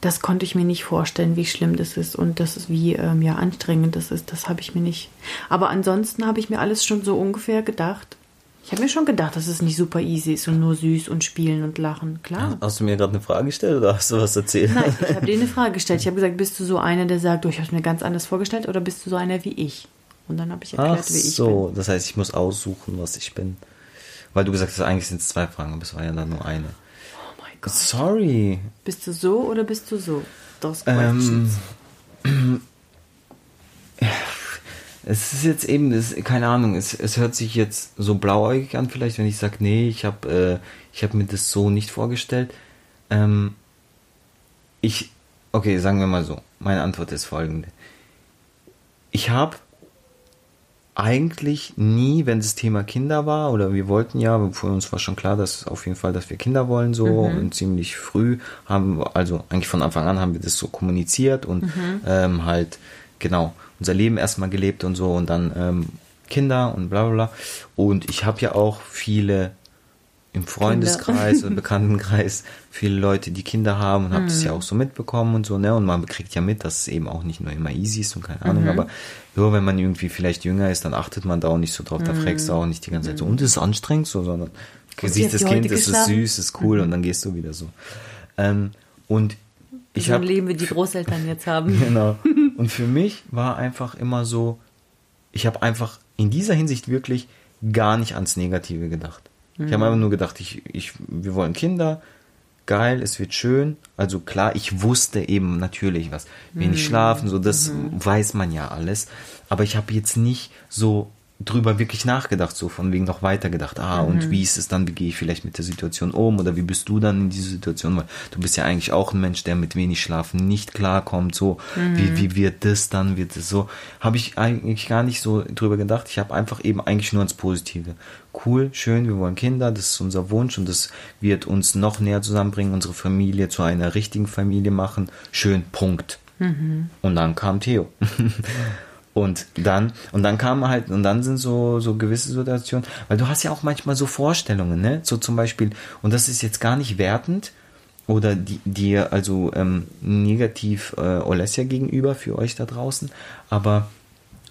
das konnte ich mir nicht vorstellen, wie schlimm das ist und das ist wie ähm, ja anstrengend das ist. Das habe ich mir nicht. Aber ansonsten habe ich mir alles schon so ungefähr gedacht. Ich habe mir schon gedacht, dass es nicht super easy ist und nur süß und spielen und lachen. Klar. Hast du mir gerade eine Frage gestellt oder hast du was erzählt? Nein, ich habe dir eine Frage gestellt. Ich habe gesagt, bist du so einer, der sagt, oh, ich habe es mir ganz anders vorgestellt, oder bist du so einer wie ich? Und dann habe ich erklärt, Ach wie ich so, das heißt, ich muss aussuchen, was ich bin. Weil du gesagt hast, eigentlich sind es zwei Fragen, aber es war ja dann nur eine. Gott. Sorry. Bist du so oder bist du so? Those Ähm, es ist jetzt eben, es, keine Ahnung, es, es hört sich jetzt so blauäugig an, vielleicht, wenn ich sage, nee, ich habe äh, ich hab mir das so nicht vorgestellt. Ähm, ich, okay, sagen wir mal so, meine Antwort ist folgende. Ich habe eigentlich nie, wenn das Thema Kinder war, oder wir wollten ja, für uns war schon klar, dass auf jeden Fall, dass wir Kinder wollen, so und ziemlich früh haben, wir- also eigentlich von Anfang an haben wir das so kommuniziert und ähm, halt genau unser Leben erstmal gelebt und so und dann ähm, Kinder und bla bla bla. Und ich habe ja auch viele im Freundeskreis oder Bekanntenkreis viele Leute, die Kinder haben und habe das ja auch so mitbekommen und so, ne? Und man kriegt ja mit, dass es eben auch nicht nur immer easy ist und keine Ahnung, aber nur wenn man irgendwie vielleicht jünger ist, dann achtet man da auch nicht so drauf, da fragst du auch nicht die ganze Zeit so, und ist es anstrengend so, sondern du siehst das Kind, es ist süß, ist cool und dann gehst du wieder so. Ähm, Und ich so habe Leben, wie die Großeltern jetzt haben. Genau. Und für mich war einfach immer so, ich habe einfach in dieser Hinsicht wirklich gar nicht ans Negative gedacht. Ich habe einfach nur gedacht, ich, ich, wir wollen Kinder, geil, es wird schön. Also klar, ich wusste eben natürlich was. Wenig schlafen, so das weiß man ja alles. Aber ich habe jetzt nicht so drüber wirklich nachgedacht, so von wegen noch weitergedacht. Ah, und wie ist es dann, wie gehe ich vielleicht mit der Situation um oder wie bist du dann in dieser Situation? Weil du bist ja eigentlich auch ein Mensch, der mit wenig Schlafen nicht klarkommt. So, wie, wie wird das dann, wird es so? Habe ich eigentlich gar nicht so drüber gedacht. Ich habe einfach eben eigentlich nur ans Positive. Cool, schön, wir wollen Kinder, das ist unser Wunsch und das wird uns noch näher zusammenbringen, unsere Familie zu einer richtigen Familie machen. Schön, Punkt. Und dann kam Theo. Und dann, und dann kam halt, und dann sind so, so gewisse Situationen, weil du hast ja auch manchmal so Vorstellungen, ne? So zum Beispiel, und das ist jetzt gar nicht wertend oder die, dir also ähm, negativ äh, Olesja gegenüber für euch da draußen, aber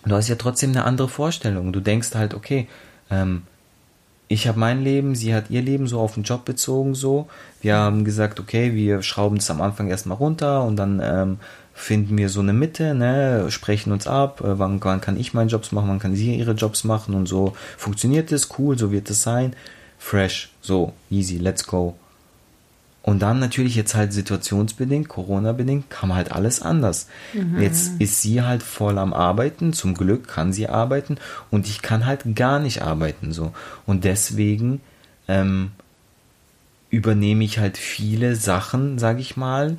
du hast ja trotzdem eine andere Vorstellung. Du denkst halt, okay, ähm, ich habe mein Leben, sie hat ihr Leben so auf den Job bezogen so. Wir haben gesagt, okay, wir schrauben es am Anfang erstmal runter und dann ähm, finden wir so eine Mitte, ne, sprechen uns ab, äh, wann, wann kann ich meine Jobs machen, wann kann sie ihre Jobs machen und so funktioniert es, cool, so wird es sein, fresh, so, easy, let's go. Und dann natürlich jetzt halt situationsbedingt, Corona-bedingt, kam halt alles anders. Jetzt ist sie halt voll am Arbeiten, zum Glück kann sie arbeiten und ich kann halt gar nicht arbeiten so. Und deswegen ähm, übernehme ich halt viele Sachen, sage ich mal,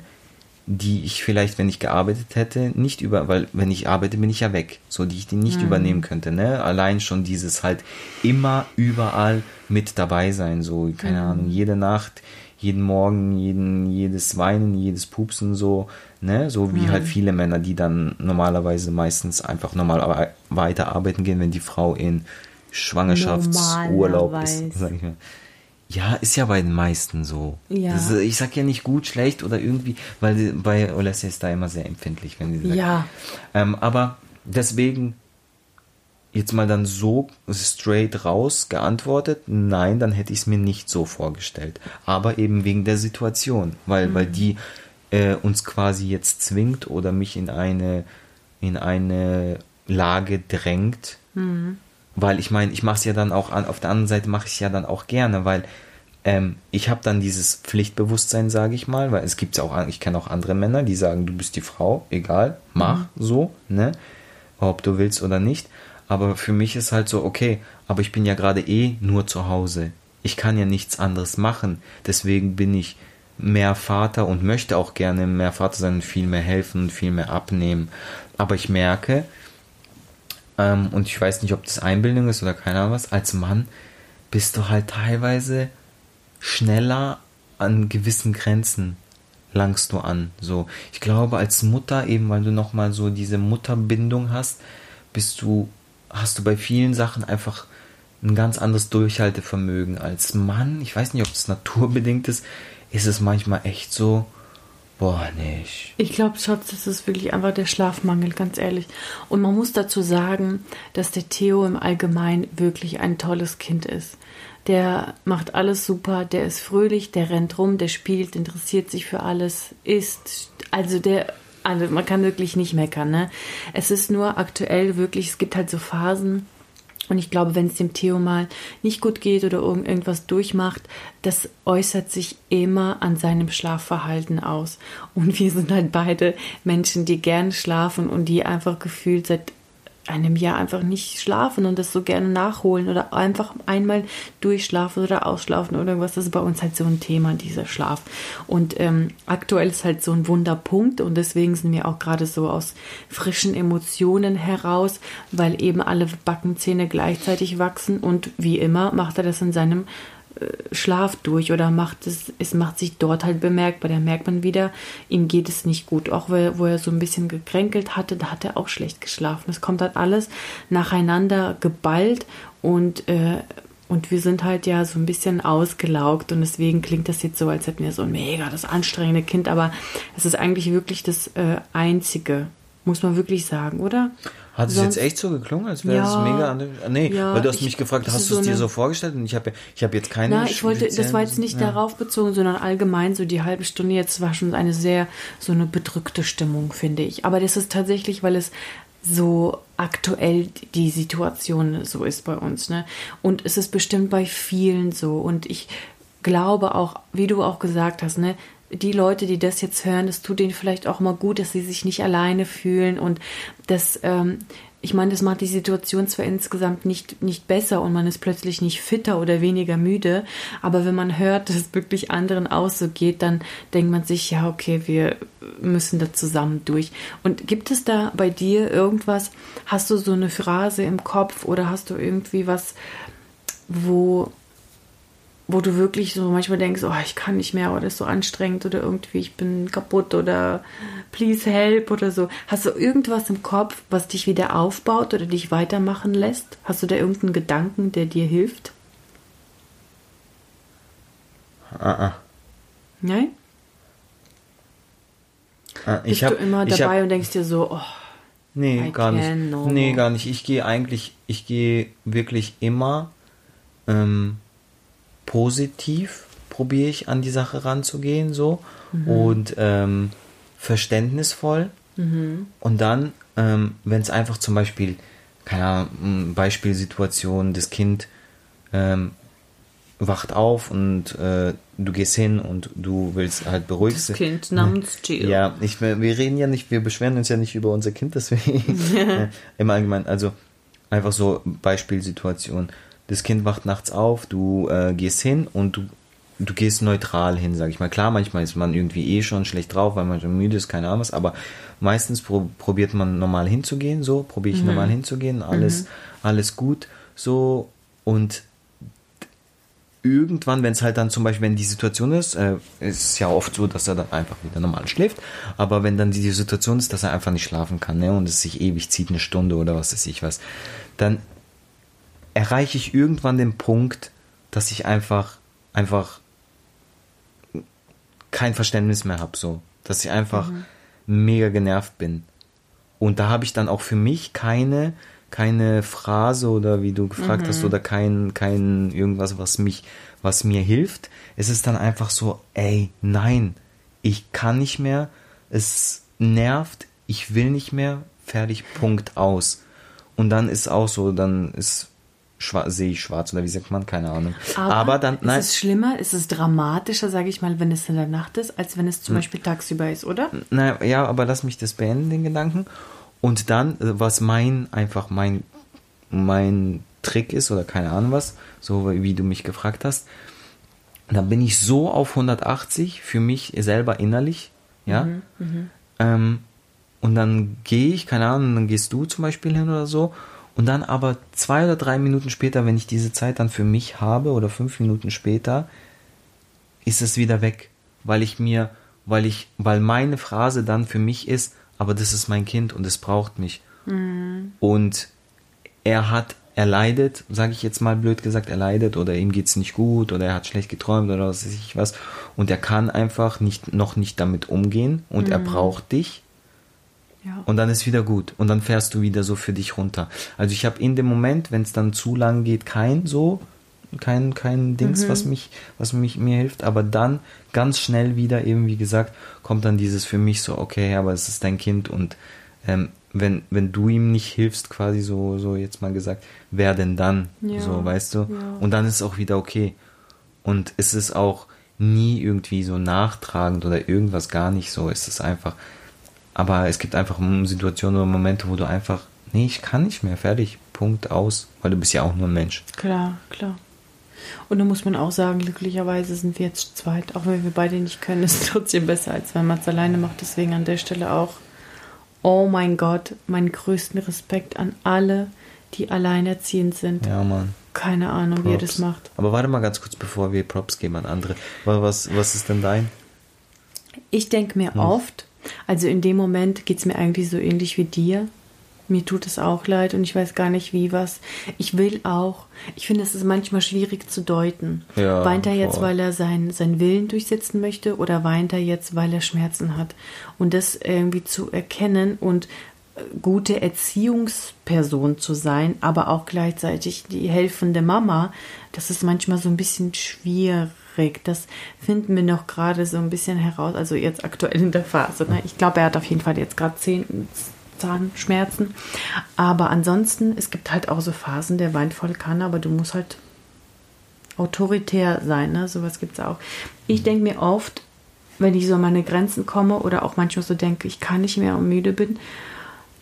die ich vielleicht, wenn ich gearbeitet hätte, nicht über, weil wenn ich arbeite, bin ich ja weg, so die ich die nicht übernehmen könnte, ne? Allein schon dieses halt immer überall mit dabei sein, so keine Ahnung, jede Nacht, jeden Morgen, jeden, jedes Weinen, jedes Pupsen, so, ne? So wie halt viele Männer, die dann normalerweise meistens einfach normal ar- weiter arbeiten gehen, wenn die Frau in Schwangerschaftsurlaub ist, sag ich mal. Ja, ist ja bei den meisten so. Ja. Ist- ich sag ja nicht gut, schlecht oder irgendwie, weil bei Olesja ist da immer sehr empfindlich, wenn sie sagt. Ja. Ähm, aber deswegen jetzt mal dann so straight raus geantwortet, nein, dann hätte ich es mir nicht so vorgestellt. Aber eben wegen der Situation, weil, weil die äh, uns quasi jetzt zwingt oder mich in eine, in eine Lage drängt. Weil ich meine, ich mache es ja dann auch an, auf der anderen Seite mache ich es ja dann auch gerne, weil ähm, ich habe dann dieses Pflichtbewusstsein, sage ich mal, weil es gibt auch, ich kenne auch andere Männer, die sagen, du bist die Frau, egal, mach so, ne, ob du willst oder nicht. Aber für mich ist halt so, okay, aber ich bin ja gerade eh nur zu Hause. Ich kann ja nichts anderes machen. Deswegen bin ich mehr Vater und möchte auch gerne mehr Vater sein und viel mehr helfen und viel mehr abnehmen. Aber ich merke, ähm, und ich weiß nicht, ob das Einbildung ist oder keine Ahnung was, als Mann bist du halt teilweise schneller an gewissen Grenzen langst du an. So, ich glaube, als Mutter, eben weil du nochmal so diese Mutterbindung hast, bist du, hast du bei vielen Sachen einfach ein ganz anderes Durchhaltevermögen. Als Mann, ich weiß nicht, ob es naturbedingt ist, ist es manchmal echt so, boah, nicht. Ich glaube, Schatz, das ist wirklich einfach der Schlafmangel, ganz ehrlich. Und man muss dazu sagen, dass der Theo im Allgemeinen wirklich ein tolles Kind ist. Der macht alles super, der ist fröhlich, der rennt rum, der spielt, interessiert sich für alles, isst. Also der, also man kann wirklich nicht meckern, ne? Es ist nur aktuell wirklich, es gibt halt so Phasen, und ich glaube, wenn es dem Theo mal nicht gut geht oder irgend- irgendwas durchmacht, das äußert sich immer an seinem Schlafverhalten aus. Und wir sind halt beide Menschen, die gern schlafen und die einfach gefühlt seit einem Jahr einfach nicht schlafen und das so gerne nachholen oder einfach einmal durchschlafen oder ausschlafen oder irgendwas. Das ist bei uns halt so ein Thema, dieser Schlaf. Und ähm, aktuell ist halt so ein Wunderpunkt und deswegen sind wir auch gerade so aus frischen Emotionen heraus, weil eben alle Backenzähne gleichzeitig wachsen und wie immer macht er das in seinem Schlaf durch oder macht es, es macht sich dort halt bemerkbar. Da merkt man wieder, ihm geht es nicht gut. Auch er, wo er so ein bisschen gekränkelt hatte, da hat er auch schlecht geschlafen. Es kommt halt alles nacheinander geballt und, äh, und wir sind halt ja so ein bisschen ausgelaugt und deswegen klingt das jetzt so, als hätten wir so ein mega das anstrengende Kind, aber es ist eigentlich wirklich das äh, Einzige, muss man wirklich sagen, oder? Hat es jetzt echt so geklungen, als wäre Ja. es mega. Nee, Ja, weil du hast ich- mich gefragt, hast du es so dir so vorgestellt? Und ich habe ich hab jetzt keine. Na, ich wollte, das war jetzt nicht ja. darauf bezogen, sondern allgemein so die halbe Stunde jetzt war schon eine sehr, so eine bedrückte Stimmung, finde ich. Aber das ist tatsächlich, weil es so aktuell die Situation so ist bei uns, ne? Und es ist bestimmt bei vielen so. Und ich glaube auch, wie du auch gesagt hast, ne? Die Leute, die das jetzt hören, das tut ihnen vielleicht auch mal gut, dass sie sich nicht alleine fühlen und das, ähm, ich meine, das macht die Situation zwar insgesamt nicht, nicht besser und man ist plötzlich nicht fitter oder weniger müde, aber wenn man hört, dass es wirklich anderen auch so geht, dann denkt man sich, ja, okay, wir müssen da zusammen durch. Und gibt es da bei dir irgendwas, hast du so eine Phrase im Kopf oder hast du irgendwie was, wo, wo du wirklich so manchmal denkst, oh, ich kann nicht mehr oder ist so anstrengend oder irgendwie ich bin kaputt oder please help oder so. Hast du irgendwas im Kopf, was dich wieder aufbaut oder dich weitermachen lässt? Hast du da irgendeinen Gedanken, der dir hilft? Ah, ah. Nein? Ah, Bist ich hab, du immer dabei hab, und denkst dir so, oh, Nee, I gar nicht. no Nee, gar nicht. Ich gehe eigentlich, ich gehe wirklich immer ähm, positiv, probiere ich an die Sache ranzugehen, so. Mhm. Und ähm, verständnisvoll. Mhm. Und dann, ähm, wenn es einfach zum Beispiel, keine Ahnung, m, Beispielsituation, das Kind ähm, wacht auf und äh, du gehst hin und du willst halt beruhigt das. Kind namens Jill. Ja, ich, wir reden ja nicht, wir beschweren uns ja nicht über unser Kind, deswegen äh, im Allgemeinen, also einfach so Beispielsituation. Das Kind wacht nachts auf, du äh, gehst hin und du, du gehst neutral hin, sag ich mal. Klar, manchmal ist man irgendwie eh schon schlecht drauf, weil man schon müde ist, keine Ahnung was, aber meistens pro, probiert man normal hinzugehen, so, probiere ich normal hinzugehen, alles, alles gut, so. Und irgendwann, wenn es halt dann zum Beispiel, wenn die Situation ist, äh, ist es ja oft so, dass er dann einfach wieder normal schläft, aber wenn dann die, die Situation ist, dass er einfach nicht schlafen kann, ne, und es sich ewig zieht, eine Stunde oder was weiß ich was, dann erreiche ich irgendwann den Punkt, dass ich einfach, einfach kein Verständnis mehr habe, so, dass ich einfach mega genervt bin. Und da habe ich dann auch für mich keine, keine Phrase oder wie du gefragt hast oder kein, kein irgendwas, was mich, was mir hilft. Es ist dann einfach so, ey, nein, ich kann nicht mehr, es nervt, ich will nicht mehr, fertig, Punkt aus. Und dann ist auch so, dann ist schwa- sehe ich schwarz oder wie sagt man, keine Ahnung. Aber, dann, nein, Ist es schlimmer, ist es dramatischer, sage ich mal, wenn es in der Nacht ist, als wenn es zum Beispiel tagsüber ist, oder? Na, ja, aber lass mich das beenden, den Gedanken. Und dann, äh, was mein, einfach mein, mein Trick ist, oder keine Ahnung was, so wie du mich gefragt hast, dann bin ich so auf 180 für mich selber innerlich, ja. Ähm, und dann gehe ich, keine Ahnung, dann gehst du zum Beispiel hin oder so. Und dann aber zwei oder drei Minuten später, wenn ich diese Zeit dann für mich habe, oder fünf Minuten später, ist es wieder weg, weil ich mir, weil ich, weil meine Phrase dann für mich ist, aber das ist mein Kind und es braucht mich. Und er hat, er leidet, sage ich jetzt mal blöd gesagt, er leidet oder ihm geht's nicht gut oder er hat schlecht geträumt oder was weiß ich was. Und er kann einfach nicht, noch nicht damit umgehen und er braucht dich Ja. und dann ist wieder gut und dann fährst du wieder so für dich runter. Also ich habe in dem Moment, wenn es dann zu lang geht, kein so kein kein Dings, was mich was mich mir hilft, aber dann ganz schnell wieder eben wie gesagt kommt dann dieses für mich so okay, aber es ist dein Kind und ähm, wenn wenn du ihm nicht hilfst, quasi so so jetzt mal gesagt, wer denn dann? Ja, So, weißt du? ja. Und dann ist es auch wieder okay. Und es ist auch nie irgendwie so nachtragend oder irgendwas gar nicht so. Es ist einfach aber es gibt einfach Situationen oder Momente, wo du einfach, nee, ich kann nicht mehr, fertig, Punkt, aus, weil du bist ja auch nur ein Mensch. Klar, klar. Und da muss man auch sagen, glücklicherweise sind wir jetzt zweit. Auch wenn wir beide nicht können, ist es trotzdem besser, als wenn man es alleine macht. Deswegen an der Stelle auch, oh mein Gott, meinen größten Respekt an alle, die alleinerziehend sind. Ja, Mann. Keine Ahnung, wie ihr das Props. macht. Aber warte mal ganz kurz, bevor wir Props geben an andere. Wa- Was, was ist denn dein? Ich denke mir oft, also in dem Moment geht es mir eigentlich so ähnlich wie dir. Mir tut es auch leid und ich weiß gar nicht wie was. Ich will auch. Ich finde, es ist manchmal schwierig zu deuten. Ja, weint er jetzt, voll. weil er sein, seinen Willen durchsetzen möchte oder weint er jetzt, weil er Schmerzen hat? Und das irgendwie zu erkennen und gute Erziehungsperson zu sein, aber auch gleichzeitig die helfende Mama, das ist manchmal so ein bisschen schwierig. Das finden wir noch gerade so ein bisschen heraus, also jetzt aktuell in der Phase. Ne? Ich glaube, er hat auf jeden Fall jetzt gerade zehn Zahnschmerzen. Aber ansonsten, es gibt halt auch so Phasen, der weint voll kann, aber du musst halt autoritär sein. Ne? Sowas gibt es auch. Ich denke mir oft, wenn ich so an meine Grenzen komme oder auch manchmal so denke, ich kann nicht mehr und müde bin,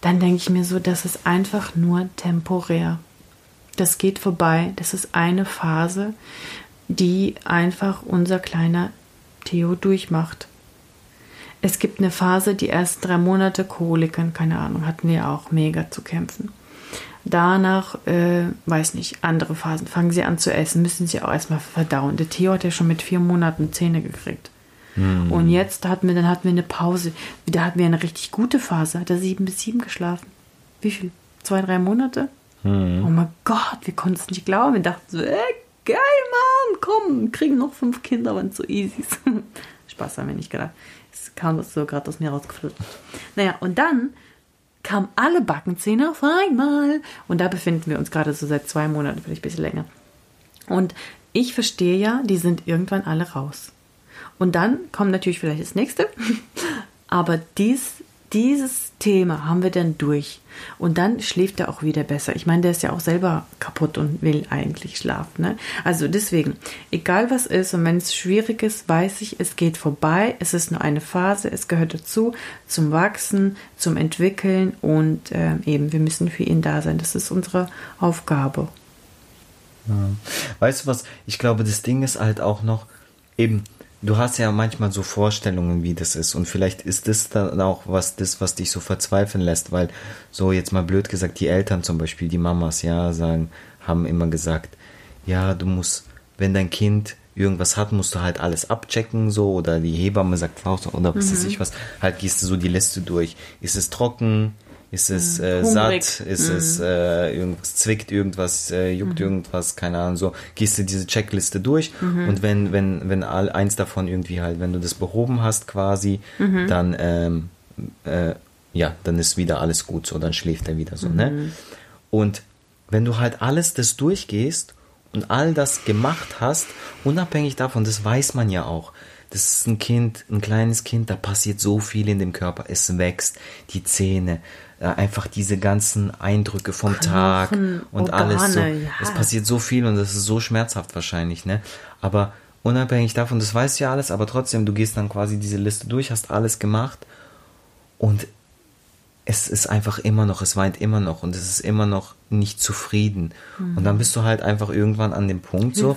dann denke ich mir so, das ist einfach nur temporär. Das geht vorbei. Das ist eine Phase, die einfach unser kleiner Theo durchmacht. Es gibt eine Phase, die ersten drei Monate Koliken, keine Ahnung, hatten wir auch mega zu kämpfen. Danach, äh, weiß nicht, andere Phasen, fangen sie an zu essen, müssen sie auch erstmal verdauen. Der Theo hat ja schon mit vier Monaten Zähne gekriegt. Mhm. Und jetzt hatten wir, dann hatten wir eine Pause. Wieder hatten wir eine richtig gute Phase. Hat er sieben bis sieben geschlafen. Wie viel? Zwei, drei Monate? Mhm. Oh mein Gott, wir konnten es nicht glauben. Wir dachten so, ey, geil, Mann, komm, kriegen noch fünf Kinder, wenn es so easy ist. Spaß haben wir nicht gedacht. Es kam so gerade aus mir rausgeflüchtet. Naja, und dann kamen alle Backenzähne auf einmal. Und da befinden wir uns gerade so seit zwei Monaten, vielleicht ein bisschen länger. Und ich verstehe ja, die sind irgendwann alle raus. Und dann kommt natürlich vielleicht das nächste. Aber dies, dieses Thema haben wir dann durch. Und dann schläft er auch wieder besser. Ich meine, der ist ja auch selber kaputt und will eigentlich schlafen. Ne? Also deswegen, egal was ist und wenn es schwierig ist, weiß ich, es geht vorbei. Es ist nur eine Phase. Es gehört dazu zum Wachsen, zum Entwickeln und äh, eben, wir müssen für ihn da sein. Das ist unsere Aufgabe. Ja. Weißt du was? Ich glaube, das Ding ist halt auch noch eben Du hast ja manchmal so Vorstellungen, wie das ist. Und vielleicht ist das dann auch was, das, was dich so verzweifeln lässt, weil so jetzt mal blöd gesagt, die Eltern zum Beispiel, die Mamas, ja, sagen, haben immer gesagt, ja, du musst, wenn dein Kind irgendwas hat, musst du halt alles abchecken, so, oder die Hebamme sagt, oder was mhm. weiß ich was, halt gehst du so die Liste durch. Ist es trocken? Ist es mhm. äh, satt? Ist mhm. es äh, irgendwas zwickt irgendwas, äh, juckt mhm. irgendwas, keine Ahnung, so gehst du diese Checkliste durch mhm. und wenn, wenn, wenn all, eins davon irgendwie halt, wenn du das behoben hast quasi, mhm. dann ähm, äh, ja, dann ist wieder alles gut, so, dann schläft er wieder so, ne? Mhm. Und wenn du halt alles das durchgehst und all das gemacht hast, unabhängig davon, das weiß man ja auch, das ist ein Kind, ein kleines Kind, da passiert so viel in dem Körper. Es wächst, die Zähne, äh, einfach diese ganzen Eindrücke vom Knochen, Tag und Organe, alles so. Ja. Es passiert so viel und das ist so schmerzhaft wahrscheinlich, ne? Aber unabhängig davon, das weißt du ja alles, aber trotzdem, du gehst dann quasi diese Liste durch, hast alles gemacht und es ist einfach immer noch, es weint immer noch und es ist immer noch nicht zufrieden. Mhm. Und dann bist du halt einfach irgendwann an dem Punkt so,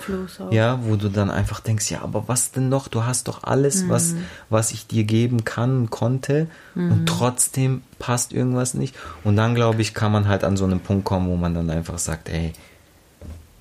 ja, wo du dann einfach denkst, ja, aber was denn noch? Du hast doch alles, mhm. was, was ich dir geben kann, konnte mhm. und trotzdem passt irgendwas nicht. Und dann, glaube ich, kann man halt an so einen Punkt kommen, wo man dann einfach sagt, ey,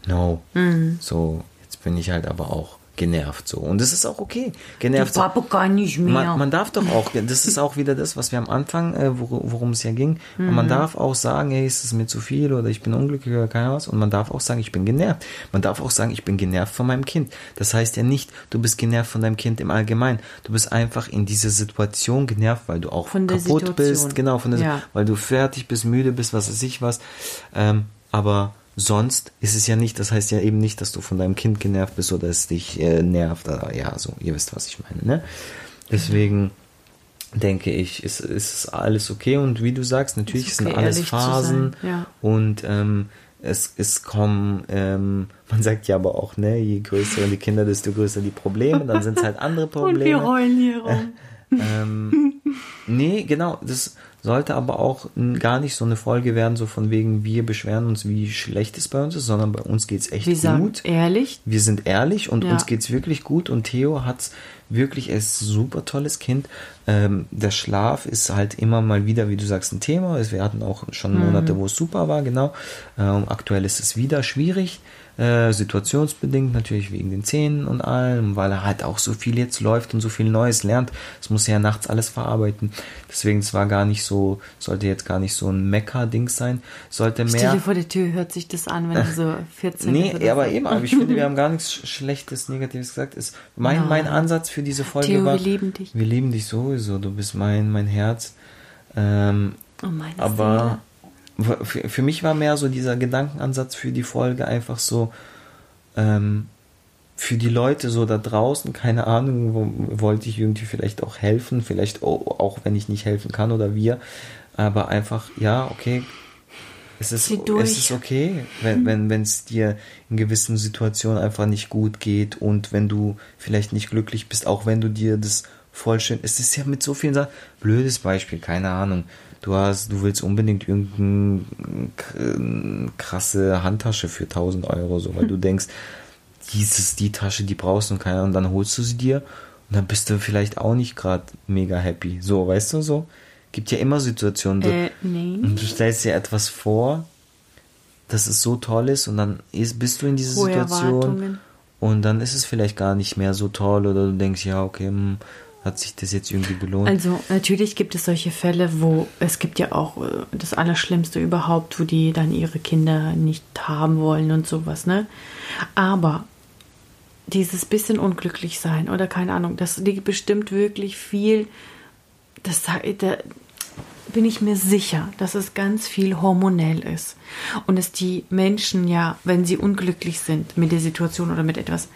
no, mhm. so, jetzt bin ich halt aber auch genervt so. Und das ist auch okay. Genervt. Ich habe gar nicht mehr. Man, man, darf doch auch, das ist auch wieder das, was wir am Anfang, äh, worum es ja ging. Mhm. Man darf auch sagen, hey, ist es mir zu viel oder ich bin unglücklich oder keine was. Und man darf auch sagen, ich bin genervt. Man darf auch sagen, ich bin genervt von meinem Kind. Das heißt ja nicht, du bist genervt von deinem Kind im Allgemeinen. Du bist einfach in dieser Situation genervt, weil du auch von kaputt bist. Genau, von der, ja. weil du fertig bist, müde bist, was weiß ich was. Ähm, aber sonst ist es ja nicht, das heißt ja eben nicht, dass du von deinem Kind genervt bist oder es dich äh, nervt. Oder, ja, so, ihr wisst, was ich meine. Ne? Deswegen denke ich, ist, ist alles okay und wie du sagst, natürlich okay, sind alles Phasen ja. und ähm, es, es kommen, ähm, man sagt ja aber auch, ne, je größer die Kinder, desto größer die Probleme, dann sind es halt andere Probleme. und wir rollen hier rum. ähm, nee, genau, das sollte aber auch gar nicht so eine Folge werden, so von wegen, wir beschweren uns, wie schlecht es bei uns ist, sondern bei uns geht es echt wir gut. Sagen ehrlich. Wir sind ehrlich und ja. uns es wirklich gut und Theo hat es wirklich, er ist ein super tolles Kind. Ähm, der Schlaf ist halt immer mal wieder, wie du sagst, ein Thema. Wir hatten auch schon Monate, mhm. wo es super war, genau. Ähm, aktuell ist es wieder schwierig. Äh, situationsbedingt natürlich wegen den Zähnen und allem, weil er halt auch so viel jetzt läuft und so viel Neues lernt. Das muss er ja nachts alles verarbeiten. Deswegen, es war gar nicht so, sollte jetzt gar nicht so ein Mecker-Ding sein. Sollte mehr. Stell dir vor der Tür hört sich das an, wenn du so 14 Nee, bist aber eben, aber ich finde, wir haben gar nichts Schlechtes, Negatives gesagt. Ist mein, ja. mein Ansatz für diese Folge Theo, war. Wir lieben dich. Wir lieben dich sowieso. Du bist mein, mein Herz. Ähm, Oh, meine aber für, für mich war mehr so dieser Gedankenansatz für die Folge einfach so, ähm, für die Leute so da draußen, keine Ahnung, wo, wollte ich irgendwie vielleicht auch helfen, vielleicht auch, auch wenn ich nicht helfen kann oder wir, aber einfach, ja, okay, es ist, es ist okay, wenn wenn wenn es dir in gewissen Situationen einfach nicht gut geht und wenn du vielleicht nicht glücklich bist, auch wenn du dir das voll schön. Es ist ja mit so vielen Sachen. Blödes Beispiel, keine Ahnung. Du hast, du willst unbedingt irgendeine krasse Handtasche für 1000 Euro, so, weil hm. du denkst, dieses, die Tasche, die brauchst du und keine und dann holst du sie dir und dann bist du vielleicht auch nicht gerade mega happy. So, weißt du so? Gibt ja immer Situationen. Äh, nee. Und du stellst dir etwas vor, dass es so toll ist und dann ist, bist du in dieser Hohe Situation und dann ist es vielleicht gar nicht mehr so toll oder du denkst, ja, okay, hm, hat sich das jetzt irgendwie gelohnt? Also natürlich gibt es solche Fälle, wo es gibt ja auch äh, das Allerschlimmste überhaupt, wo die dann ihre Kinder nicht haben wollen und sowas, ne? Aber dieses bisschen unglücklich sein oder keine Ahnung, das liegt bestimmt wirklich viel, das, da bin ich mir sicher, dass es ganz viel hormonell ist und dass die Menschen ja, wenn sie unglücklich sind mit der Situation oder mit etwas,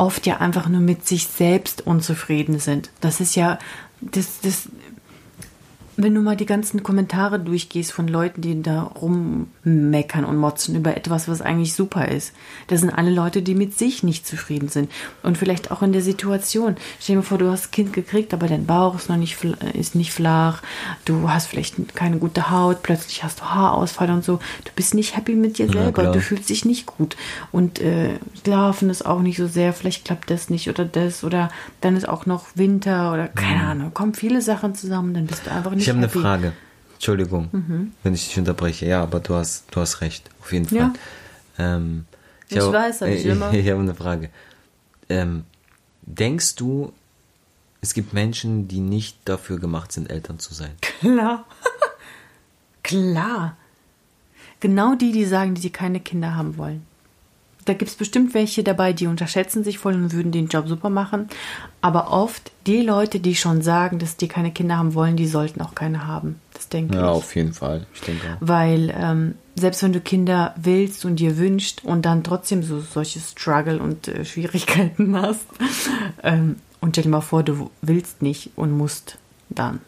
oft ja einfach nur mit sich selbst unzufrieden sind. Das ist ja, das, das wenn du mal die ganzen Kommentare durchgehst von Leuten, die da rummeckern und motzen über etwas, was eigentlich super ist, das sind alle Leute, die mit sich nicht zufrieden sind. Und vielleicht auch in der Situation. Stell dir mal vor, du hast ein Kind gekriegt, aber dein Bauch ist noch nicht, ist nicht flach, du hast vielleicht keine gute Haut, plötzlich hast du Haarausfall und so. Du bist nicht happy mit dir selber, ja, du fühlst dich nicht gut. Und äh, schlafen ist auch nicht so sehr, vielleicht klappt das nicht oder das oder dann ist auch noch Winter oder keine mhm. Ahnung, kommen viele Sachen zusammen, dann bist du einfach nicht ich habe eine Frage. Entschuldigung, mhm. wenn ich dich unterbreche. Ja, aber du hast, du hast recht. Auf jeden Fall. Ja. Ähm, ich, ich hab, weiß, habe ich immer. Ich habe eine Frage. Ähm, denkst du, es gibt Menschen, die nicht dafür gemacht sind, Eltern zu sein? Klar. Klar. Genau die, die sagen, die keine Kinder haben wollen da gibt es bestimmt welche dabei, die unterschätzen sich voll und würden den Job super machen. Aber oft die Leute, die schon sagen, dass die keine Kinder haben wollen, die sollten auch keine haben. Das denke ja, ich. Ja, auf jeden Fall. Ich denke auch. Weil ähm, selbst wenn du Kinder willst und dir wünscht und dann trotzdem so solche Struggle und äh, Schwierigkeiten hast, ähm, und stell dir mal vor, du willst nicht und musst dann.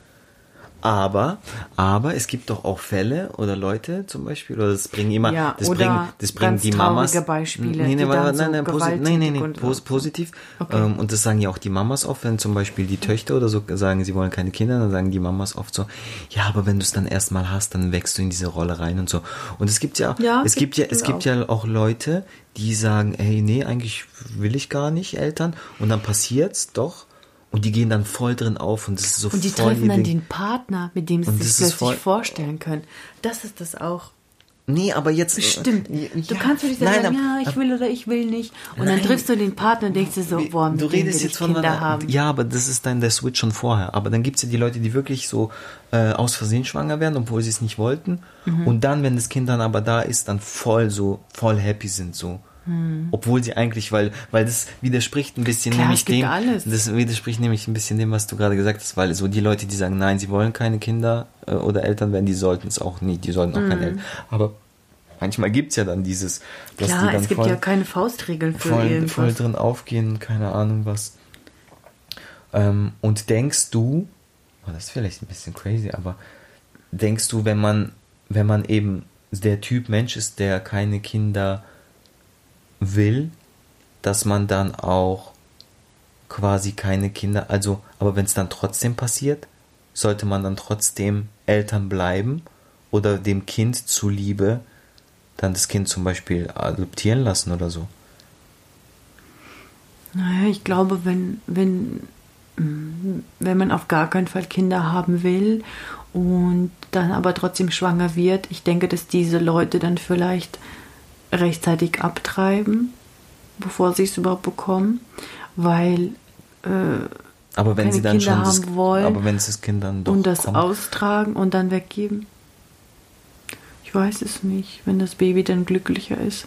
Aber, aber es gibt doch auch Fälle oder Leute zum Beispiel, oder das bringen immer, ja, das bringen, das bringen die Mamas. Beispiele, nee, nee, nein, nein, nein, posi nein, nein, nein, pos positiv. Okay. Ähm, und das sagen ja auch die Mamas oft, wenn zum Beispiel die Töchter oder so sagen, sie wollen keine Kinder, dann sagen die Mamas oft so, ja, aber wenn du es dann erstmal hast, dann wächst du in diese Rolle rein und so. Und es gibt ja, ja es gibt ja, es gibt auch. ja auch Leute, die sagen, hey, nee, eigentlich will ich gar nicht Eltern. Und dann passiert's doch. Und die gehen dann voll drin auf und das ist so Und die voll treffen dann den Partner, mit dem sie sich plötzlich voll, vorstellen können. Das ist das auch. Nee, aber jetzt. Bestimmt. Ja, du kannst nicht sagen, nein, ja, ich will oder ich will nicht. Und nein, dann triffst du den Partner und denkst dir so, boah, mit du redest jetzt von Kinder haben. Ja, aber das ist dann der Switch schon vorher. Aber dann gibt es ja die Leute, die wirklich so äh, aus Versehen schwanger werden, obwohl sie es nicht wollten. Mhm. Und dann, wenn das Kind dann aber da ist, dann voll so, voll happy sind so. Hm. Obwohl sie eigentlich, weil, weil das widerspricht ein bisschen Klar, nämlich dem, alles. das widerspricht nämlich ein bisschen dem, was du gerade gesagt hast, weil so die Leute, die sagen, nein, sie wollen keine Kinder äh, oder Eltern werden, die sollten es auch nicht, die sollten auch hm. keine Eltern. Aber manchmal gibt es ja dann dieses, dass Klar, die dann es gibt voll, ja keine Faustregeln für voll, irgendwas. voll drin aufgehen, keine Ahnung was. Ähm, und denkst du, oh, das ist vielleicht ein bisschen crazy, aber denkst du, wenn man, wenn man eben der Typ Mensch ist, der keine Kinder will, dass man dann auch quasi keine Kinder, also, aber wenn es dann trotzdem passiert, sollte man dann trotzdem Eltern bleiben oder dem Kind zuliebe dann das Kind zum Beispiel adoptieren lassen oder so? Naja, ich glaube, wenn, wenn, wenn man auf gar keinen Fall Kinder haben will und dann aber trotzdem schwanger wird, ich denke, dass diese Leute dann vielleicht rechtzeitig abtreiben, bevor sie es überhaupt bekommen, weil äh, aber wenn sie dann Kinder schon das, wollen aber wenn es das Kind dann doch und das kommt. austragen und dann weggeben. Ich weiß es nicht, wenn das Baby dann glücklicher ist.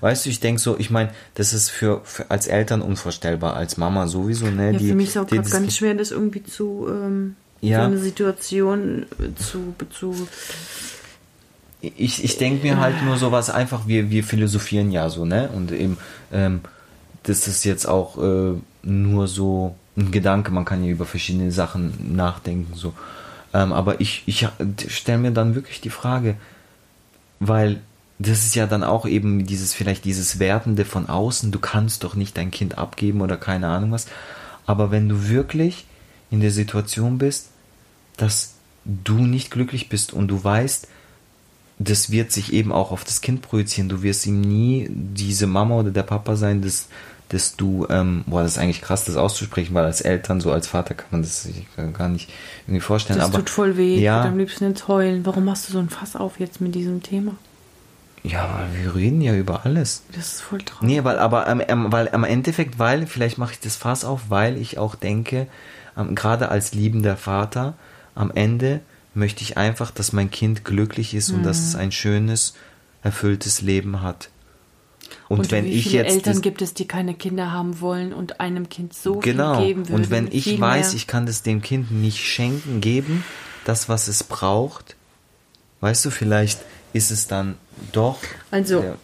Weißt du, ich denke so, ich meine, das ist für, für, als Eltern unvorstellbar, als Mama sowieso, ne? Ja, die, für mich ist auch die, ganz schwer, das irgendwie zu ähm, Ja. so eine Situation zu, zu Ich, ich denke mir halt nur sowas einfach, wir, wir philosophieren ja so, ne? Und eben, ähm, das ist jetzt auch äh, nur so ein Gedanke, man kann ja über verschiedene Sachen nachdenken, so. Ähm, aber ich, ich stelle mir dann wirklich die Frage, weil das ist ja dann auch eben dieses, vielleicht dieses Wertende von außen, du kannst doch nicht dein Kind abgeben oder keine Ahnung was. Aber wenn du wirklich in der Situation bist, dass du nicht glücklich bist und du weißt, das wird sich eben auch auf das Kind projizieren. Du wirst ihm nie diese Mama oder der Papa sein, dass, dass du, ähm, boah, das ist eigentlich krass, das auszusprechen, weil als Eltern, so als Vater kann man das sich gar nicht irgendwie vorstellen. Das aber, tut voll weh. Ja. Ich am liebsten jetzt heulen. Warum machst du so ein Fass auf jetzt mit diesem Thema? Ja, weil wir reden ja über alles. Das ist voll traurig. Nee, weil aber ähm, ähm, weil am Endeffekt, weil, vielleicht mache ich das Fass auf, weil ich auch denke, ähm, gerade als liebender Vater, am Ende möchte ich einfach, dass mein Kind glücklich ist und dass Mhm. es ein schönes, erfülltes Leben hat. Und, Und wenn wie ich viele jetzt Eltern das, gibt es, die keine Kinder haben wollen und einem Kind so genau viel geben würden? und wenn ich weiß, mehr. ich kann das dem Kind nicht schenken, geben, das was es braucht, weißt du, vielleicht ist es dann doch Also, der,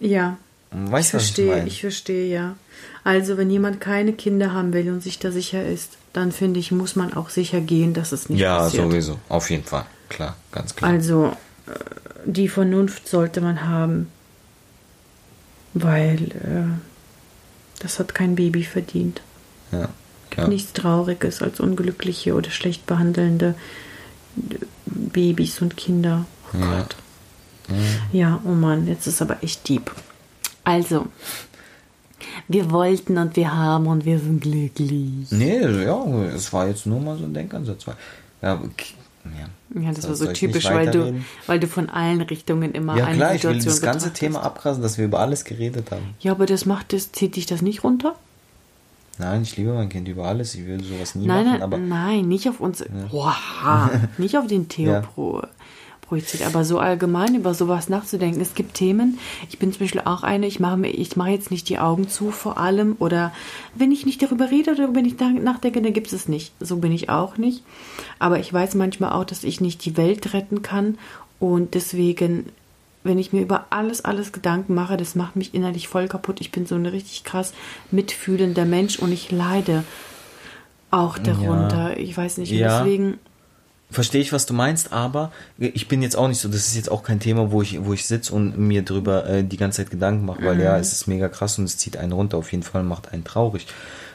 ja, weißt ich ich verstehe, meine? ich verstehe, ja. Also, wenn jemand keine Kinder haben will und sich da sicher ist, dann finde ich, muss man auch sicher gehen, dass es nicht ja, passiert. sowieso, auf jeden Fall, klar, ganz klar. Also, äh, die Vernunft sollte man haben, weil äh, das hat kein Baby verdient. ja, ja. Nichts Trauriges als unglückliche oder schlecht behandelnde Babys und Kinder. Oh Ja. Gott. Ja, oh Mann, jetzt ist aber echt deep. Also, wir wollten und wir haben und wir sind glücklich. Nee, ja, es war jetzt nur mal so ein Denkansatz. weil- Ja, okay, ja. Ja, das war so typisch, weil du, weil du von allen Richtungen immer Ja eine klar, ich will Situation das ganze betrachtest. Thema abkrassen, dass wir über alles geredet haben. Ja, aber das macht das, zieht dich das nicht runter? Nein, ich liebe mein Kind über alles. Ich will sowas nie Nein, machen, nein, aber nein, nicht auf uns. Oha, nicht auf den Theo Ja. Pro, projiziert, aber so allgemein über sowas nachzudenken. Es gibt Themen, ich bin zum Beispiel auch eine, ich mache mir, ich mache jetzt nicht die Augen zu vor allem oder wenn ich nicht darüber rede oder wenn ich nachdenke, dann gibt es nicht. So bin ich auch nicht. Aber ich weiß manchmal auch, dass ich nicht die Welt retten kann und deswegen wenn ich mir über alles, alles Gedanken mache, das macht mich innerlich voll kaputt. Ich bin so ein richtig krass mitfühlender Mensch und ich leide auch darunter. Ich weiß nicht. Und Ja. deswegen, verstehe ich, was du meinst, aber ich bin jetzt auch nicht so, das ist jetzt auch kein Thema, wo ich, wo ich sitze und mir drüber äh, die ganze Zeit Gedanken mache, weil Mhm. ja, es ist mega krass und es zieht einen runter, auf jeden Fall macht einen traurig.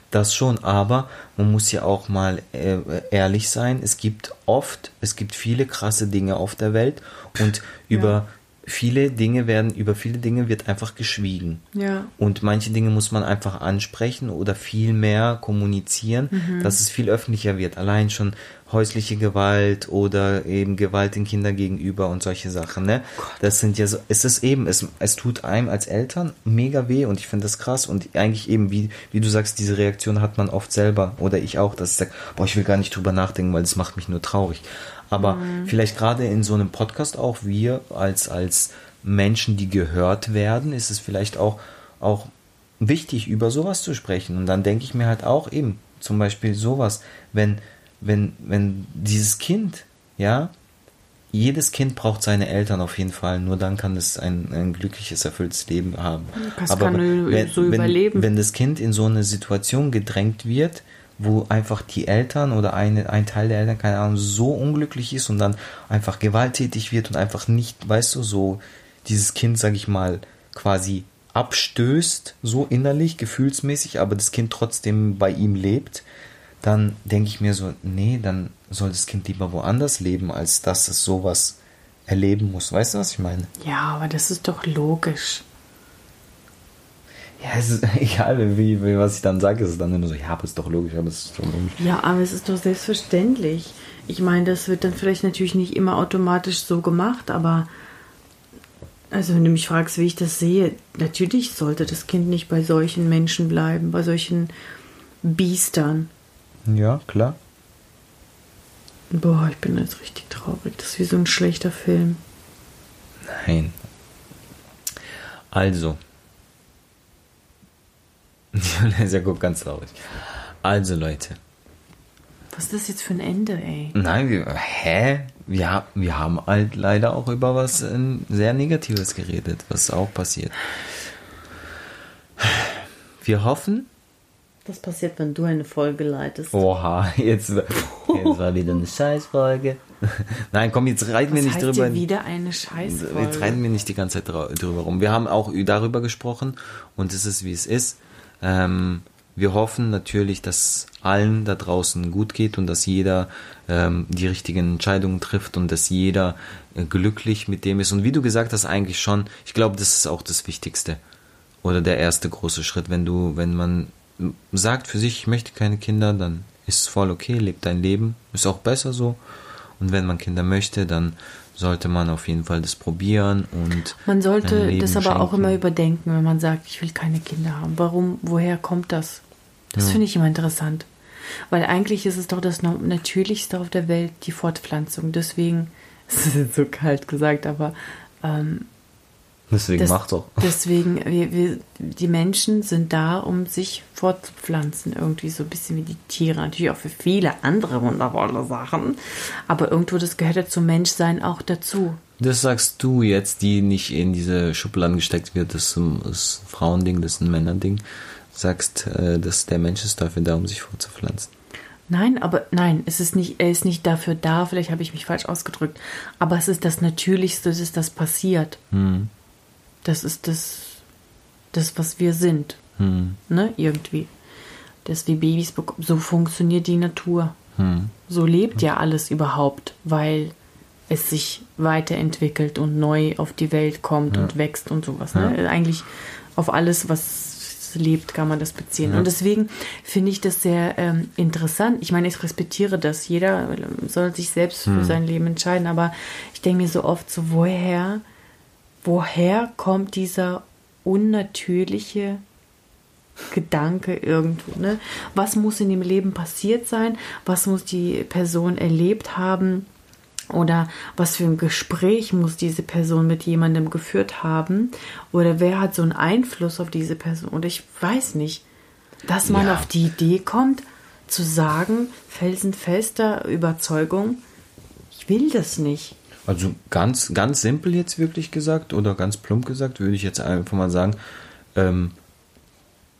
Das schon, aber man muss ja auch mal äh, ehrlich sein, es gibt oft, es gibt viele krasse Dinge auf der Welt und über viele Dinge werden, über viele Dinge wird einfach geschwiegen. ja. Und manche Dinge muss man einfach ansprechen oder viel mehr kommunizieren, Mhm. dass es viel öffentlicher wird. Allein schon häusliche Gewalt oder eben Gewalt den Kindern gegenüber und solche Sachen. Ne? Das sind ja so, es ist eben, es, es tut einem als Eltern mega weh und ich finde das krass und eigentlich eben, wie, wie du sagst, diese Reaktion hat man oft selber oder ich auch, dass ich sage, boah, ich will gar nicht drüber nachdenken, weil das macht mich nur traurig. Aber vielleicht gerade in so einem Podcast auch wir als, als Menschen, die gehört werden, ist es vielleicht auch, auch wichtig, über sowas zu sprechen. Und dann denke ich mir halt auch eben, zum Beispiel sowas, wenn, wenn, wenn dieses Kind, ja, jedes Kind braucht seine Eltern auf jeden Fall, nur dann kann es ein, ein glückliches, erfülltes Leben haben. Das Aber kann wenn, so wenn, überleben. Wenn das Kind in so eine Situation gedrängt wird, wo einfach die Eltern oder eine, ein Teil der Eltern, keine Ahnung, so unglücklich ist und dann einfach gewalttätig wird und einfach nicht, weißt du, so dieses Kind, sag ich mal, quasi abstößt, so innerlich, gefühlsmäßig, aber das Kind trotzdem bei ihm lebt, dann denke ich mir so, nee, dann soll das Kind lieber woanders leben, als dass es sowas erleben muss. Weißt du, was ich meine? ja, aber das ist doch logisch. Ja, es ist egal, wie, wie was ich dann sage, ist es dann immer so, ja, aber ist doch logisch, aber es ist doch logisch. Ja, aber es ist doch selbstverständlich. Ich meine, das wird dann vielleicht natürlich nicht immer automatisch so gemacht, aber also wenn du mich fragst, wie ich das sehe, natürlich sollte das Kind nicht bei solchen Menschen bleiben, bei solchen Biestern. Ja, klar. Boah, ich bin jetzt richtig traurig. Das ist wie so ein schlechter Film. Nein. Also. Ja gut, ganz traurig. Also, Leute. Was ist das jetzt für ein Ende, ey? Nein, wir, hä? Wir, wir haben halt leider auch über was äh, sehr Negatives geredet, was auch passiert. Wir hoffen. Das passiert, wenn du eine Folge leitest. Oha, jetzt, jetzt war wieder eine Scheißfolge. Nein, komm, jetzt reiten wir nicht drüber. wieder eine Scheißfolge? Jetzt reiten wir nicht die ganze Zeit drü- drüber rum. Wir haben auch darüber gesprochen und es ist, wie es ist. Ähm, wir hoffen natürlich, dass allen da draußen gut geht und dass jeder ähm, die richtigen Entscheidungen trifft und dass jeder äh, glücklich mit dem ist. Und wie du gesagt hast, eigentlich schon, ich glaube, das ist auch das Wichtigste oder der erste große Schritt. Wenn du, wenn man sagt für sich, ich möchte keine Kinder, dann ist es voll okay, lebt dein Leben, ist auch besser so. Und wenn man Kinder möchte, dann sollte man auf jeden Fall das probieren und Man sollte das aber auch schenken. immer überdenken, wenn man sagt, ich will keine Kinder haben. Warum, woher kommt das? Das finde ich immer interessant. Weil eigentlich ist es doch das Natürlichste auf der Welt, die Fortpflanzung. Deswegen, es ist jetzt so kalt gesagt, aber ähm, Deswegen das, mach doch. Deswegen, wir, wir, die Menschen sind da, um sich fortzupflanzen. Irgendwie so ein bisschen wie die Tiere. Natürlich auch für viele andere wundervolle Sachen. Aber irgendwo, das gehört ja zum Menschsein auch dazu. Das sagst du jetzt, die nicht in diese Schubladen gesteckt wird, das ist ein Frauending, das ist ein Männerding. Sagst, äh, dass der Mensch ist dafür da, um sich fortzupflanzen. Nein, aber nein, es ist nicht, er ist nicht dafür da, vielleicht habe ich mich falsch ausgedrückt, aber es ist das Natürlichste, dass das passiert. Hm. Das ist das, das, was wir sind. Hm. Ne, irgendwie. Dass wir Babys bekommen. So funktioniert die Natur. Hm. So lebt ja alles überhaupt, weil es sich weiterentwickelt und neu auf die Welt kommt und wächst und sowas. Ne? Eigentlich auf alles, was lebt, kann man das beziehen. Und deswegen finde ich das sehr ähm, interessant. Ich meine, ich respektiere das. Jeder soll sich selbst für sein Leben entscheiden. Aber ich denke mir so oft so, woher, woher kommt dieser unnatürliche Gedanke irgendwo. Ne? Was muss in dem Leben passiert sein? Was muss die Person erlebt haben? Oder was für ein Gespräch muss diese Person mit jemandem geführt haben? Oder wer hat so einen Einfluss auf diese Person? Oder ich weiß nicht, dass man Ja. auf die Idee kommt, zu sagen, felsenfester Überzeugung, ich will das nicht. Also ganz, ganz simpel jetzt wirklich gesagt oder ganz plump gesagt, würde ich jetzt einfach mal sagen, ähm,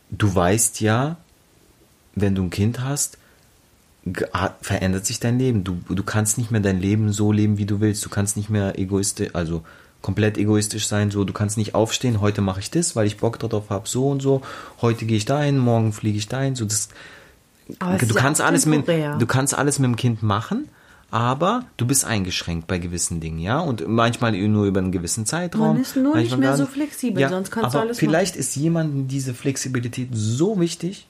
du weißt ja, wenn du ein Kind hast, verändert sich dein Leben. Du, du kannst nicht mehr dein Leben so leben, wie du willst. Du kannst nicht mehr egoistisch, also komplett egoistisch sein. So, du kannst nicht aufstehen. Heute mache ich das, weil ich Bock darauf habe. So und so. Heute gehe ich dahin, morgen fliege ich dahin. So das. Du kannst alles mit, du kannst alles mit dem Kind machen. Aber du bist eingeschränkt bei gewissen Dingen, ja? Und manchmal nur über einen gewissen Zeitraum. Man ist nur nicht mehr so flexibel, sonst kannst du aber alles Vielleicht ist jemandem diese Flexibilität so wichtig,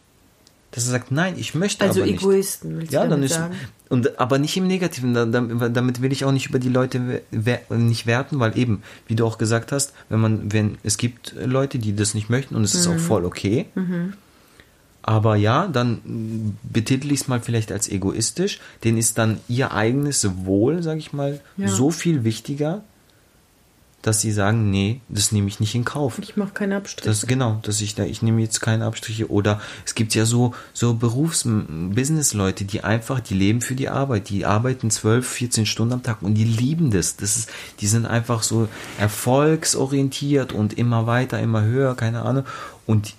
dass er sagt, nein, ich möchte Also aber nicht. Egoisten, willst du Ja, dann ist sagen? und aber nicht im Negativen. da- da- Damit will ich auch nicht über die Leute nicht werten, weil eben, wie du auch gesagt hast, wenn man, wenn es gibt Leute, die das nicht möchten und es Mhm. ist auch voll okay. Aber ja, dann betitel ich es mal vielleicht als egoistisch. Denen ist dann ihr eigenes Wohl, sag ich mal, Ja. so viel wichtiger, dass sie sagen, nee, das nehme ich nicht in Kauf. Ich mache keine Abstriche. Das genau, dass ich da, ich nehme jetzt keine Abstriche. Oder es gibt ja so, so Berufs-Business-Leute, die einfach, die leben für die Arbeit. Die arbeiten 12, 14 Stunden am Tag und die lieben das. Das ist, die sind einfach so erfolgsorientiert und immer weiter, immer höher, keine Ahnung. Und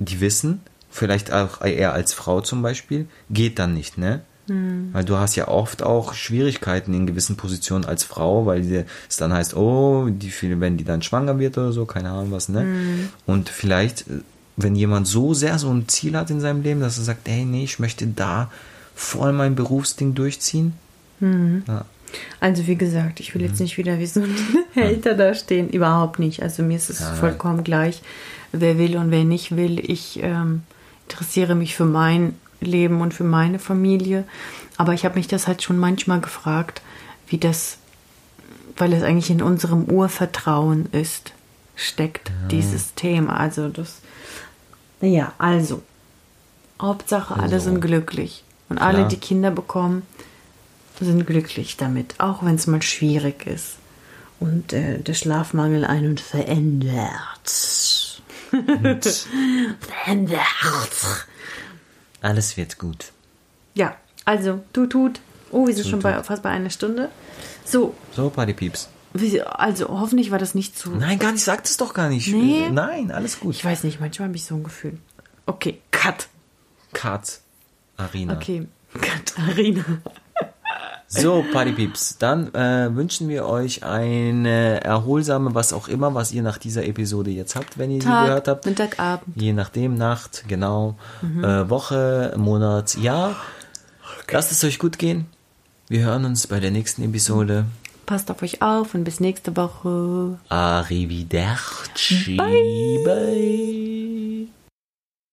die wissen, vielleicht auch eher als Frau zum Beispiel, geht dann nicht, ne? Weil du hast ja oft auch Schwierigkeiten in gewissen Positionen als Frau, weil es dann heißt, oh, die viele, wenn die dann schwanger wird oder so, keine Ahnung was, ne? Und vielleicht, äh, wenn jemand so sehr so ein Ziel hat in seinem Leben, dass er sagt, hey, nee, ich möchte da voll mein Berufsding durchziehen. Ja. Also wie gesagt, ich will Mhm. jetzt nicht wieder wie so ein Hater da stehen. Überhaupt nicht. Also mir ist es Ja, vollkommen gleich, wer will und wer nicht will. Ich ähm, interessiere mich für mein Leben und für meine Familie. Aber ich habe mich das halt schon manchmal gefragt, wie das, weil es eigentlich in unserem Urvertrauen ist, steckt dieses Thema. Also das, naja, also, Hauptsache alle Also. sind glücklich. Und alle, Klar. die Kinder bekommen, sind glücklich damit, auch wenn es mal schwierig ist und äh, der Schlafmangel einen verändert. Alles wird gut. Ja, Also, tut, tut. Oh, wir sind Tut, schon bei, tut. fast bei einer Stunde. So, So, Partypieps. also hoffentlich war das nicht zu. Nein, gar nicht, sag das doch gar nicht. Nee. Nein, alles gut. Ich weiß nicht, manchmal habe ich so ein Gefühl. Okay, Cut. Cut. Arena. Okay, Katharina. So, Partypieps, dann äh, wünschen wir euch eine erholsame, was auch immer, was ihr nach dieser Episode jetzt habt, wenn ihr sie gehört Tag, habt. Mittag, Abend. Je nachdem, Nacht, genau. Äh, Woche, Monat, Jahr. Lasst es euch gut gehen. Wir hören uns bei der nächsten Episode. Passt auf euch auf und bis nächste Woche. Arrivederci. Bye. Bye.